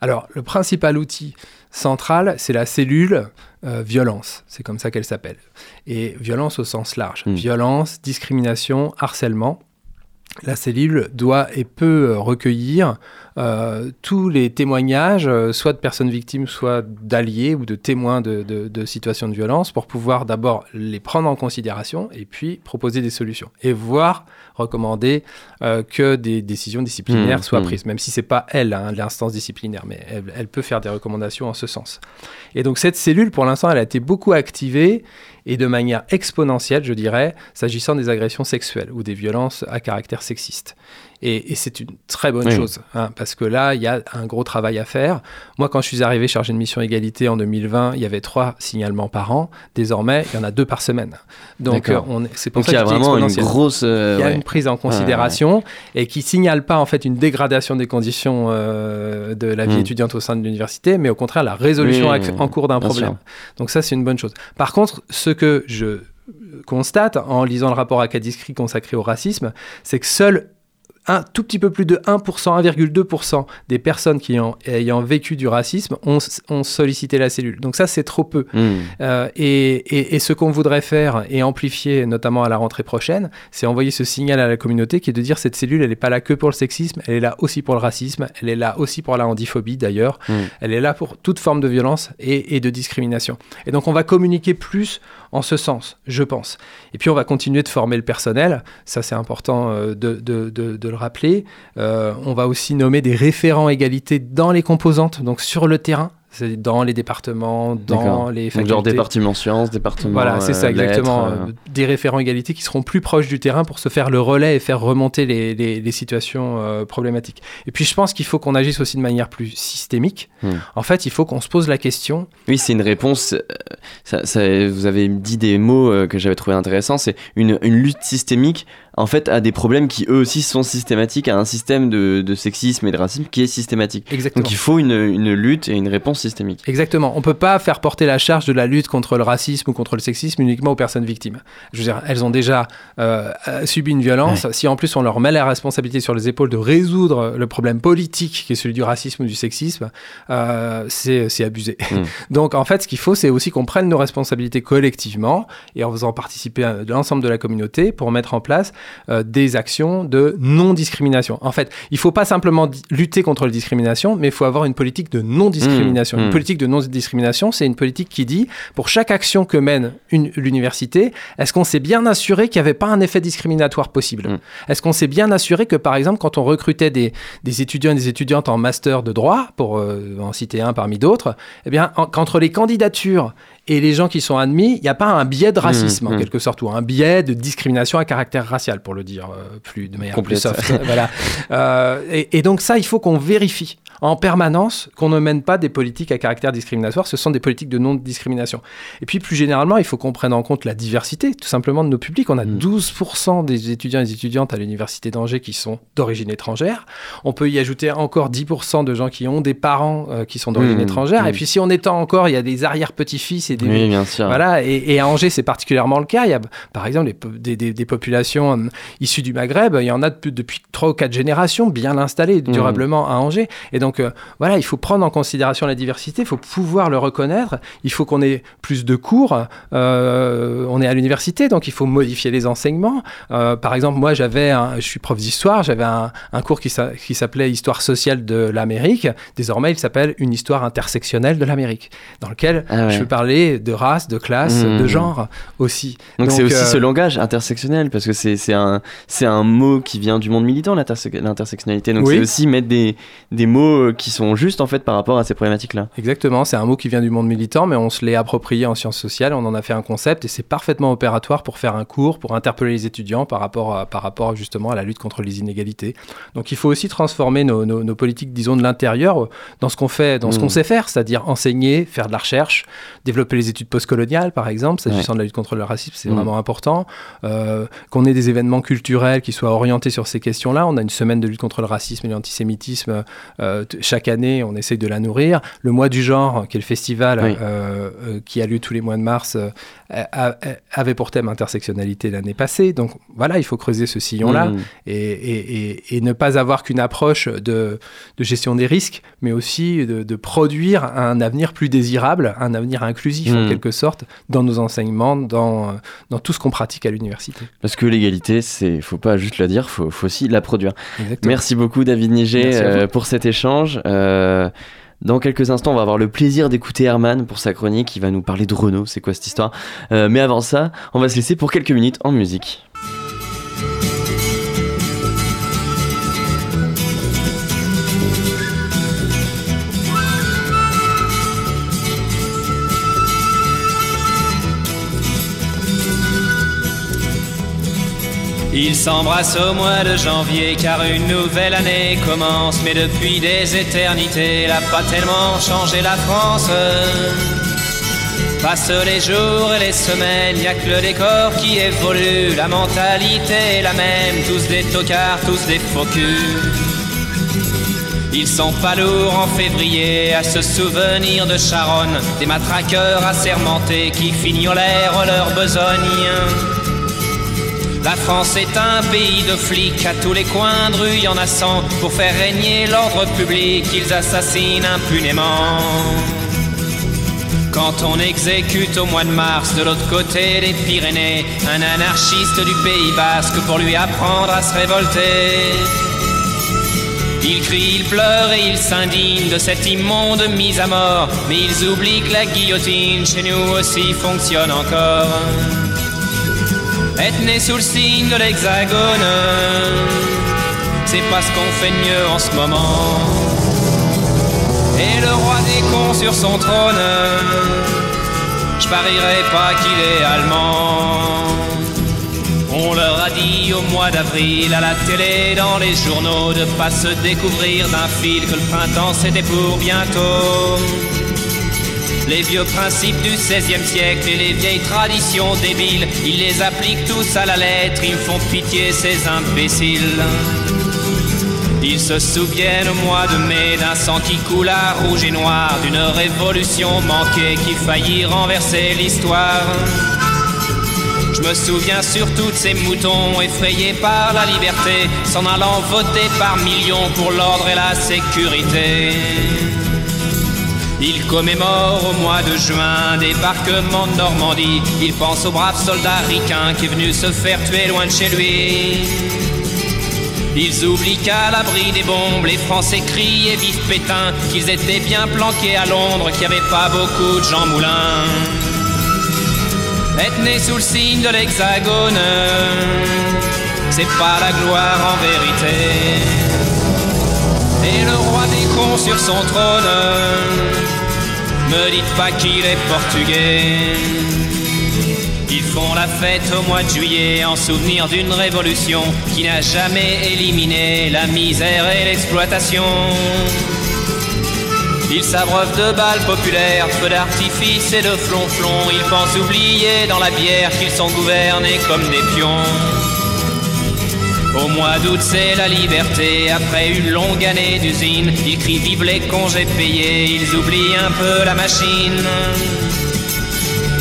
Alors, le principal outil central, c'est la cellule euh, violence. C'est comme ça qu'elle s'appelle. Et violence au sens large. Mm. Violence, discrimination, harcèlement. La cellule doit et peut euh, recueillir euh, tous les témoignages, euh, soit de personnes victimes, soit d'alliés ou de témoins de, de- de situations de violence, pour pouvoir d'abord les prendre en considération et puis proposer des solutions. Et voire recommander euh, que des décisions disciplinaires Mmh, soient mmh. prises, même si c'est pas elle, hein, l'instance disciplinaire, mais elle, elle peut faire des recommandations en ce sens. Et donc cette cellule, pour l'instant, elle a été beaucoup activée et de manière exponentielle, je dirais, s'agissant des agressions sexuelles ou des violences à caractère sexiste. Et, et c'est une très bonne Oui. chose, hein, parce que là, il y a un gros travail à faire. Moi, quand je suis arrivé chargé de mission égalité en 2020, il y avait trois signalements par an. Désormais, il y en a deux par semaine. Donc, euh, on est- c'est pour Donc ça il y a vraiment une grosse. euh, Il y a ouais. une prise en considération et qui signale pas en fait une dégradation des conditions euh, de la vie Mm. étudiante au sein de l'université, mais au contraire la résolution Oui, en cours d'un problème. sûr. Donc ça c'est une bonne chose. Par contre, ce que je constate en lisant le rapport Acadiscrit consacré au racisme, c'est que seul un tout petit peu plus de 1%, 1,2% des personnes qui ont, ayant vécu du racisme ont, ont sollicité la cellule. Donc ça, c'est trop peu. Hmm. Euh, et, et- et ce qu'on voudrait faire et amplifier, notamment à la rentrée prochaine, c'est envoyer ce signal à la communauté qui est de dire cette cellule, elle n'est pas là que pour le sexisme, elle est là aussi pour le racisme, elle est là aussi pour la handiphobie d'ailleurs, Mm. elle est là pour toute forme de violence et, et de discrimination. Et donc on va communiquer plus en ce sens, je pense. Et puis on va continuer de former le personnel, ça c'est important euh, de, le rappeler. Euh, on va aussi nommer des référents égalité dans les composantes, donc sur le terrain. C'est dans les départements, dans les Donc, facultés. genre département sciences, département. Voilà, c'est ça euh, exactement. lettres, euh, euh, Des référents égalité qui seront plus proches du terrain pour se faire le relais et faire remonter les, les- les situations problématiques. Et puis je pense qu'il faut qu'on agisse aussi de manière plus systémique. Hmm. En fait, il faut qu'on se pose la question. Oui, c'est une réponse. ça- ça- vous avez dit des mots que j'avais trouvé intéressants. C'est une, une lutte systémique en fait, à des problèmes qui eux aussi sont systématiques, à un système de, de sexisme et de racisme qui est systématique. Exactement. Donc il faut une, une lutte et une réponse systémique. Exactement. On peut pas faire porter la charge de la lutte contre le racisme ou contre le sexisme uniquement aux personnes victimes. Je veux dire, elles ont déjà euh, euh, subi une violence. Si en plus on leur met la responsabilité sur les épaules de résoudre le problème politique qui est celui du racisme ou du sexisme, euh, c'est abusé. Mm. Donc en fait, ce qu'il faut, c'est aussi qu'on prenne nos responsabilités collectivement et en faisant participer à l'ensemble de la communauté pour mettre en place euh, des actions de non-discrimination. En fait, il faut pas simplement lutter contre la discrimination, mais il faut avoir une politique de non-discrimination. Mmh, Une mmh. politique de non-discrimination, c'est une politique qui dit, pour chaque action que mène l'université, est-ce qu'on s'est bien assuré qu'il n'y avait pas un effet discriminatoire possible? Mmh. Est-ce qu'on s'est bien assuré que, par exemple, quand on recrutait des, des étudiants et des étudiantes en master de droit, pour euh, en citer un parmi d'autres, eh bien, en- qu'entre les candidatures et les gens qui sont admis, il n'y a pas un biais de racisme, en mmh. quelque sorte, ou un biais de discrimination à caractère racial, pour le dire euh, plus de manière plus Complète. soft. voilà. Euh, et, et donc ça, il faut qu'on vérifie en permanence qu'on ne mène pas des politiques à caractère discriminatoire, ce sont des politiques de non-discrimination. Et puis plus généralement, il faut qu'on prenne en compte la diversité, tout simplement, de nos publics. On a Mm. 12% des étudiants et des étudiantes à l'Université d'Angers qui sont d'origine étrangère. On peut y ajouter encore 10% de gens qui ont des parents euh, qui sont d'origine étrangère. Et puis si on étend encore, il y a des arrière-petits-fils Oui, bien sûr. voilà, et, et à Angers, c'est particulièrement le cas. Il y a, par exemple, des, des- des populations euh, issues du Maghreb, il y en a depuis, depuis 3 ou 4 générations bien installées durablement à Angers. Et donc, euh, voilà, il faut prendre en considération la diversité, il faut pouvoir le reconnaître, il faut qu'on ait plus de cours. Euh, on est à l'université, donc il faut modifier les enseignements. Par exemple, moi, j'avais, un- je suis prof d'histoire, j'avais un, un cours qui s'a- qui s'appelait Histoire sociale de l'Amérique. Désormais, il s'appelle Une histoire intersectionnelle de l'Amérique, dans lequel Ah ouais. je peux de race, de classe, Mmh. de genre aussi. Donc c'est aussi euh, ce langage intersectionnel, parce que c'est un, un mot qui vient du monde militant, l'interse- l'intersectionnalité. Donc Oui. c'est aussi mettre des, des mots euh, qui sont justes en fait par rapport à ces problématiques-là. Exactement, c'est un mot qui vient du monde militant, mais on se l'est approprié en sciences sociales, on en a fait un concept et c'est parfaitement opératoire pour faire un cours, pour interpeller les étudiants par rapport, à, par rapport justement à la lutte contre les inégalités. Donc il faut aussi transformer nos, nos- nos politiques, disons, de l'intérieur euh, dans ce qu'on fait, dans ce Mm. qu'on sait faire, c'est-à-dire enseigner, faire de la recherche, développer les études postcoloniales, par exemple, s'agissant de la lutte contre le racisme, c'est Mm. vraiment important. Euh, qu'on ait des événements culturels qui soient orientés sur ces questions-là. On a une semaine de lutte contre le racisme et l'antisémitisme euh, chaque année, on essaye de la nourrir. Le mois du genre, qui est le festival Oui. euh, qui a lieu tous les mois de mars, avait pour thème intersectionnalité l'année passée. Donc voilà, il faut creuser ce sillon-là Mmh. et, et- et- et ne pas avoir qu'une approche de, de gestion des risques, mais aussi de, de produire un avenir plus désirable, un avenir inclusif en Mm. quelque sorte, dans nos enseignements, dans, euh, dans tout ce qu'on pratique à l'université. Parce que l'égalité, c'est faut pas juste la dire, faut, faut aussi la produire. Exactement. Merci beaucoup David Niger euh, pour cet échange. Euh, dans quelques instants, on va avoir le plaisir d'écouter Herman pour sa chronique. Il va nous parler de Renault, c'est quoi cette histoire? Euh, Mais avant ça, on va se laisser pour quelques minutes en musique. Ils s'embrassent au mois de janvier car une nouvelle année commence. Mais depuis des éternités, elle a pas tellement changé la France. Passent les jours et les semaines, y a que le décor qui évolue. La mentalité est la même, tous des tocards, tous des faux. Ils sont pas lourds en février à se souvenir de Charonne, des matraqueurs assermentés qui fignolèrent leur besogne. La France est un pays de flics, à tous les coins de rue y en a. Pour faire régner l'ordre public, ils assassinent impunément. Quand on exécute au mois de mars de l'autre côté des Pyrénées un anarchiste du Pays Basque pour lui apprendre à se révolter. Il crie, il pleure et il s'indigne de cette immonde mise à mort, mais ils oublient que la guillotine chez nous aussi fonctionne encore. Être né sous le signe de l'hexagone, c'est pas ce qu'on fait de mieux en ce moment. Et le roi des cons sur son trône, je parierais pas qu'il est allemand. On leur a dit au mois d'avril à la télé, dans les journaux, de pas se découvrir d'un fil que le printemps c'était pour bientôt. Les vieux principes du XVIe siècle et les vieilles traditions débiles, ils les appliquent tous à la lettre, ils font pitié ces imbéciles. Ils se souviennent au mois de mai d'un sang qui coula rouge et noir, d'une révolution manquée qui faillit renverser l'histoire. Je me souviens surtout de ces moutons effrayés par la liberté, s'en allant voter par millions pour l'ordre et la sécurité. Ils commémorent au mois de juin débarquement de Normandie. Ils pensent au brave soldat ricain qui est venu se faire tuer loin de chez lui. Ils oublient qu'à l'abri des bombes, les Français crient et vivent Pétain, qu'ils étaient bien planqués à Londres, qu'il n'y avait pas beaucoup de Jean Moulin. Être né sous le signe de l'hexagone, c'est pas la gloire en vérité. Et le roi des cons sur son trône, me dites pas qu'il est portugais. Ils font la fête au mois de juillet en souvenir d'une révolution qui n'a jamais éliminé la misère et l'exploitation. Ils s'abreuvent de balles populaires, feux d'artifice et de flonflons. Ils pensent oublier dans la bière qu'ils sont gouvernés comme des pions. Au mois d'août, c'est la liberté. Après une longue année d'usine, ils crient vive les congés payés. Ils oublient un peu la machine.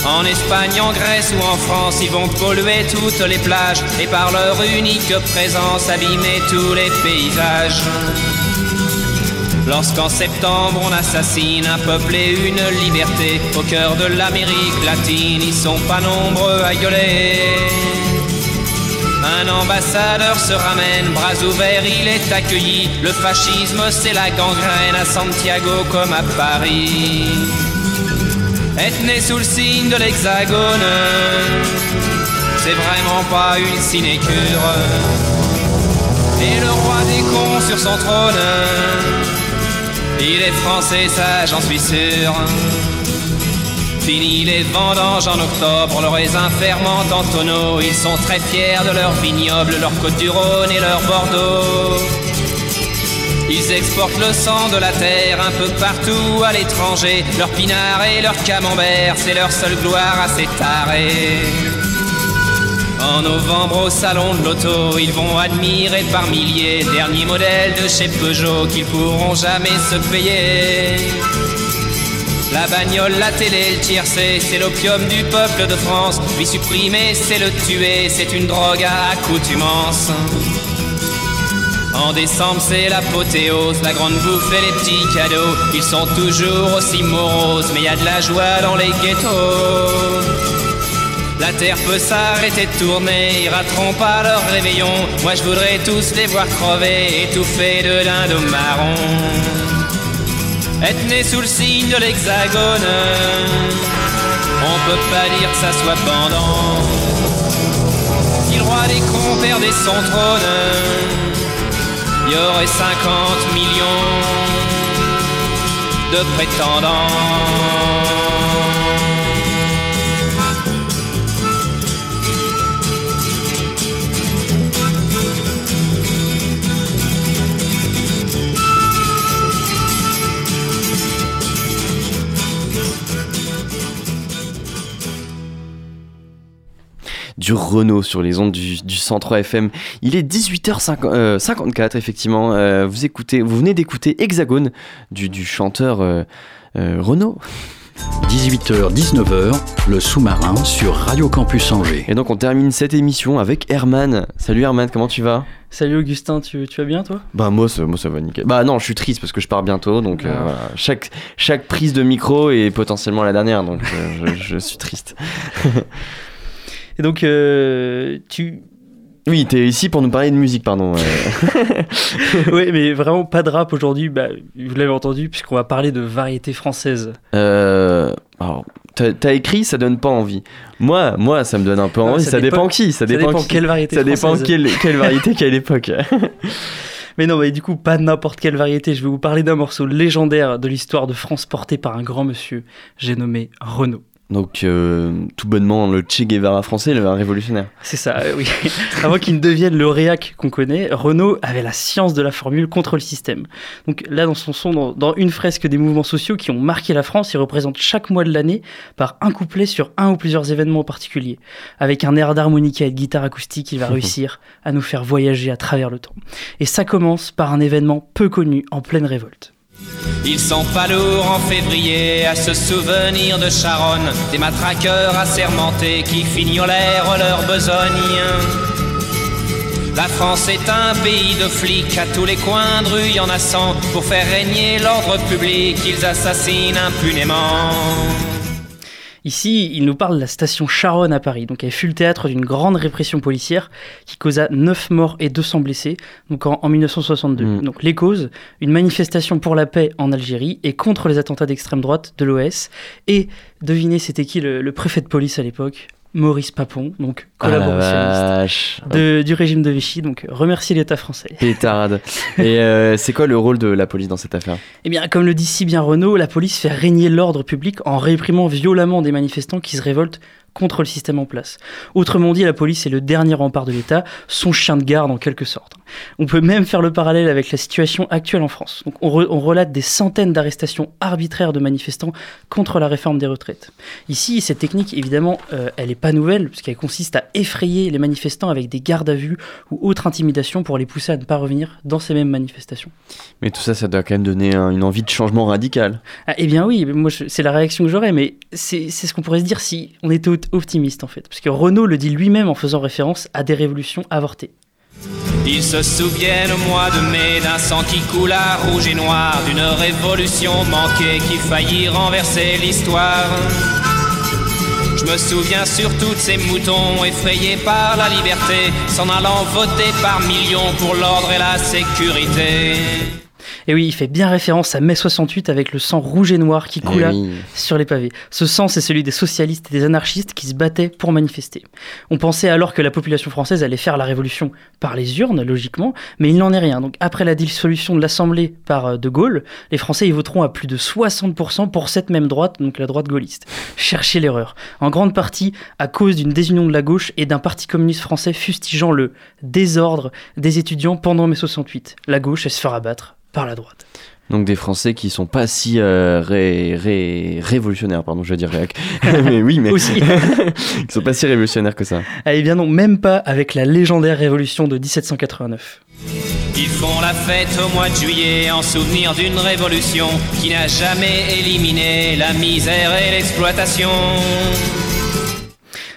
En Espagne, en Grèce ou en France, ils vont polluer toutes les plages et par leur unique présence abîmer tous les paysages. Lorsqu'en septembre on assassine un peuple et une liberté au cœur de l'Amérique latine, ils sont pas nombreux à gueuler. Un ambassadeur se ramène, bras ouverts, il est accueilli. Le fascisme, c'est la gangrène à Santiago comme à Paris. Être né sous le signe de l'hexagone, c'est vraiment pas une sinécure. Et le roi des cons sur son trône, il est français, ça j'en suis sûr. Fini les vendanges en octobre, le raisin fermente en tonneaux. Ils sont très fiers de leur vignoble, leur côte du Rhône et leur Bordeaux. Ils exportent le sang de la terre un peu partout à l'étranger. Leur pinard et leur camembert, c'est leur seule gloire à ces. En novembre au salon de l'auto, ils vont admirer par milliers derniers modèles de chez Peugeot qu'ils pourront jamais se payer. La bagnole, la télé, le tiercé, c'est l'opium du peuple de France. Lui supprimer, c'est le tuer, c'est une drogue à accoutumance. En décembre, c'est l'apothéose, la grande bouffe et les petits cadeaux. Ils sont toujours aussi moroses, mais y a de la joie dans les ghettos. La terre peut s'arrêter de tourner, ils rateront pas leur réveillon. Moi je voudrais tous les voir crever, étouffés de dindons marron. Être né sous le signe de l'hexagone, on peut pas dire que ça soit pendant. Si le roi des cons perdait son trône, il y aurait 50 millions de prétendants. Du Renault sur les ondes du, du 103 FM. Il est 18h54 effectivement. Euh, vous écoutez, vous venez d'écouter Hexagone du, du chanteur euh, euh, Renault. 18h, 19h, le sous-marin sur Radio Campus Angers. Et donc on termine cette émission avec Herman. Salut Herman, comment tu vas? Salut Augustin, tu, tu vas bien toi? Bah moi ça, moi ça va nickel. Bah non, je suis triste parce que je pars bientôt, donc euh, Ah. voilà. chaque, chaque prise de micro est potentiellement la dernière, donc euh, je, je suis triste. Et donc euh, tu... Oui, t'es ici pour nous parler de musique, pardon. euh. oui mais vraiment pas de rap aujourd'hui, bah, vous l'avez entendu puisqu'on va parler de variété française. Euh, alors, t'as écrit, ça donne pas envie. Moi, moi, ça me donne un peu Non, envie. ça Ça, dépend, dépend- qui. Ça, ça dépend, dépend qui. quelle variété Ça dépend quelle, quelle variété, quelle époque. Mais non, mais du coup, pas n'importe quelle variété. Je vais vous parler d'un morceau légendaire de l'histoire de France porté par un grand monsieur, j'ai nommé Renaud. Donc, euh, tout bonnement, le Che Guevara français, le révolutionnaire. C'est ça, euh, oui. Avant qu'il ne devienne le réac qu'on connaît, Renault avait la science de la formule contre le système. Donc là, dans son son, dans, dans une fresque des mouvements sociaux qui ont marqué la France, il représente chaque mois de l'année par un couplet sur un ou plusieurs événements particuliers. Avec un air d'harmonica et de guitare acoustique, il va réussir à nous faire voyager à travers le temps. Et ça commence par un événement peu connu en pleine révolte. Ils sont pas lourds en février à se souvenir de Charonne, des matraqueurs assermentés qui fignolèrent leur besogne. La France est un pays de flics, à tous les coins de rue y en a pour faire régner l'ordre public, ils assassinent impunément. Ici, il nous parle de la station Charonne à Paris. Donc, elle fut le théâtre d'une grande répression policière qui causa 9 morts et 200 blessés donc en, en 1962. Mm. Donc, les causes une manifestation pour la paix en Algérie et contre les attentats d'extrême droite de l'OS. Et devinez, c'était qui le, le préfet de police à l'époque? Maurice Papon, donc Ah la collaborationniste de- du régime de Vichy. Donc, remercie l'État français. Pétarde. Et euh, c'est quoi le rôle de la police dans cette affaire? Eh bien, comme le dit si bien Renault, la police fait régner l'ordre public en réprimant violemment des manifestants qui se révoltent contre le système en place. Autrement dit, la police est le dernier rempart de l'État, son chien de garde en quelque sorte. On peut même faire le parallèle avec la situation actuelle en France. Donc, on, re- on relate des centaines d'arrestations arbitraires de manifestants contre la réforme des retraites. Ici, cette technique, évidemment, euh, elle n'est pas nouvelle, puisqu'elle consiste à effrayer les manifestants avec des gardes à vue ou autres intimidations pour les pousser à ne pas revenir dans ces mêmes manifestations. Mais tout ça, ça doit quand même donner un- une envie de changement radical. Ah, eh bien oui, moi c'est la réaction que j'aurais, mais c'est ce qu'on pourrait se dire si on était op- optimiste en fait. Parce que Renault le dit lui-même en faisant référence à des révolutions avortées. Ils se souviennent au mois de mai d'un sang qui coula rouge et noir, d'une révolution manquée qui faillit renverser l'histoire. Je me souviens surtout de ces moutons effrayés par la liberté, s'en allant voter par millions pour l'ordre et la sécurité. Et oui, il fait bien référence à mai 68 avec le sang rouge et noir qui Eh coula oui. sur les pavés. Ce sang, c'est celui des socialistes et des anarchistes qui se battaient pour manifester. On pensait alors que la population française allait faire la révolution par les urnes, logiquement, mais il n'en est rien. Donc après la dissolution de l'Assemblée par euh, De Gaulle, les Français y voteront à plus de 60% pour cette même droite, donc la droite gaulliste. Cherchez l'erreur. En grande partie à cause d'une désunion de la gauche et d'un parti communiste français fustigeant le désordre des étudiants pendant mai 68. La gauche, elle se fera battre par la droite. Donc des Français qui sont pas si euh, ré- ré- révolutionnaires, pardon, je vais dire réac. mais oui, mais Aussi. qui sont pas si révolutionnaires que ça. Eh bien non, même pas avec la légendaire révolution de 1789. Ils font la fête au mois de juillet en souvenir d'une révolution qui n'a jamais éliminé la misère et l'exploitation.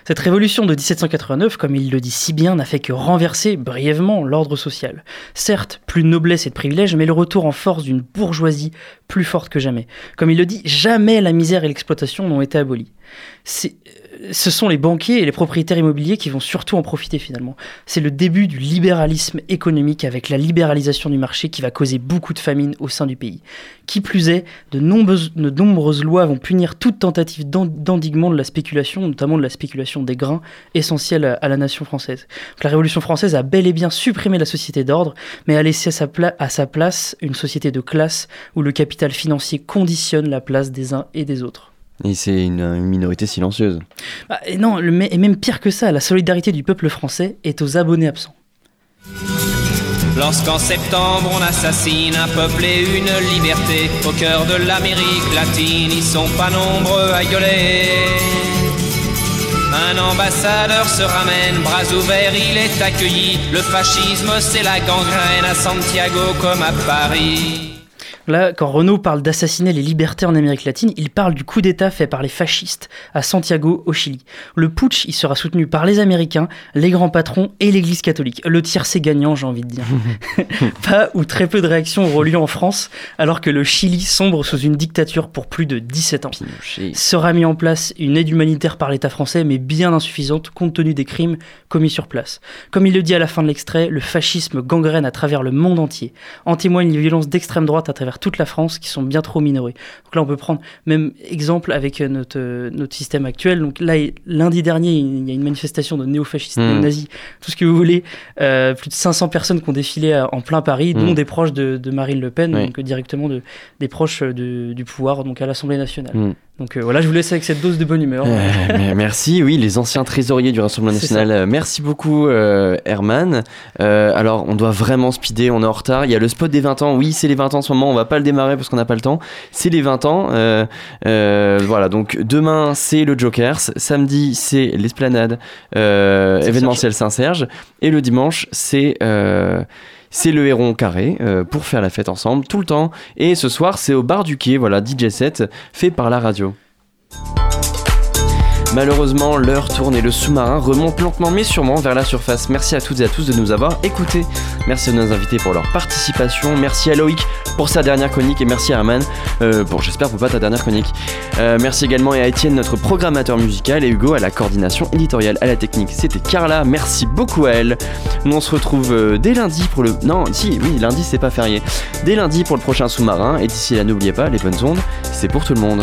Cette révolution de 1789, comme il le dit si bien, n'a fait que renverser brièvement l'ordre social. Certes, plus de noblesse et de privilèges, mais le retour en force d'une bourgeoisie plus forte que jamais. Comme il le dit, jamais la misère et l'exploitation n'ont été abolies. C'est- euh, Ce sont les banquiers et les propriétaires immobiliers qui vont surtout en profiter finalement. C'est le début du libéralisme économique avec la libéralisation du marché qui va causer beaucoup de famine au sein du pays. Qui plus est, de nombreuses, lois vont punir toute tentative d'en- d'endiguement de la spéculation, notamment de la spéculation des grains, essentiels à, la nation française. La Révolution française a bel et bien supprimé la société d'ordre, mais a laissé à sa, à sa place une société de classe où le capital financier conditionne la place des uns et des autres. Et c'est une, une minorité silencieuse. Ah, et non, le, et même pire que ça, la solidarité du peuple français est aux abonnés absents. Lorsqu'en septembre on assassine un peuple et une liberté au cœur de l'Amérique latine, ils sont pas nombreux à gueuler. Un ambassadeur se ramène, bras ouverts, il est accueilli. Le fascisme, c'est la gangrène à Santiago comme à Paris. Là, quand Renault parle d'assassiner les libertés en Amérique latine, il parle du coup d'État fait par les fascistes à Santiago, au Chili. Le putsch, il sera soutenu par les Américains, les grands patrons et l'Église catholique. Le tiercé gagnant, j'ai envie de dire. Pas ou très peu de réactions auront lieu en France, alors que le Chili sombre sous une dictature pour plus de 17 ans. Sera mis en place une aide humanitaire par l'État français, mais bien insuffisante compte tenu des crimes commis sur place. Comme il le dit à la fin de l'extrait, le fascisme gangrène à travers le monde entier. En témoignent les violences d'extrême droite à travers toute la France qui sont bien trop minorées. Donc là, on peut prendre même exemple avec euh, notre, euh, notre système actuel. Donc là, lundi dernier, il y a une manifestation de néo-fascistes, Hmm. néo-nazis, tout ce que vous voulez. Euh, plus de 500 personnes qui ont défilé en plein Paris, dont Hmm. des proches de, de Marine Le Pen, Oui. donc directement de, des proches de- du pouvoir, donc à l'Assemblée nationale. Mm. Donc euh, voilà, je vous laisse avec cette dose de bonne humeur. Euh, merci, oui, les anciens trésoriers du Rassemblement National. Euh, Merci beaucoup, euh, Herman. Alors, on doit vraiment speeder, on est en retard. Il y a le spot des 20 ans. Oui, c'est les 20 ans en ce moment. On va pas le démarrer parce qu'on n'a pas le temps. C'est les 20 ans. Voilà, donc demain, c'est le Jokers. Samedi, c'est l'Esplanade événementielle Saint-Serge. Et le dimanche, c'est. C'est le Héron Carré euh, pour faire la fête ensemble tout le temps. Et ce soir, c'est au bar du quai, voilà, DJ set fait par la radio. Malheureusement, l'heure tourne et le sous-marin remonte lentement mais sûrement vers la surface. Merci à toutes et à tous de nous avoir écoutés. Merci à nos invités pour leur participation. Merci à Loïc pour sa dernière chronique et merci à Herman euh, pour, j'espère, pour pas ta dernière chronique. Euh, merci également à Étienne, notre programmateur musical, et Hugo à la coordination éditoriale, à la technique. C'était Carla. Merci beaucoup à elle. Nous on se retrouve euh, dès lundi pour le. Non, si, oui, lundi c'est pas férié. Dès lundi pour le prochain sous-marin. Et d'ici là, n'oubliez pas, les bonnes ondes, c'est pour tout le monde.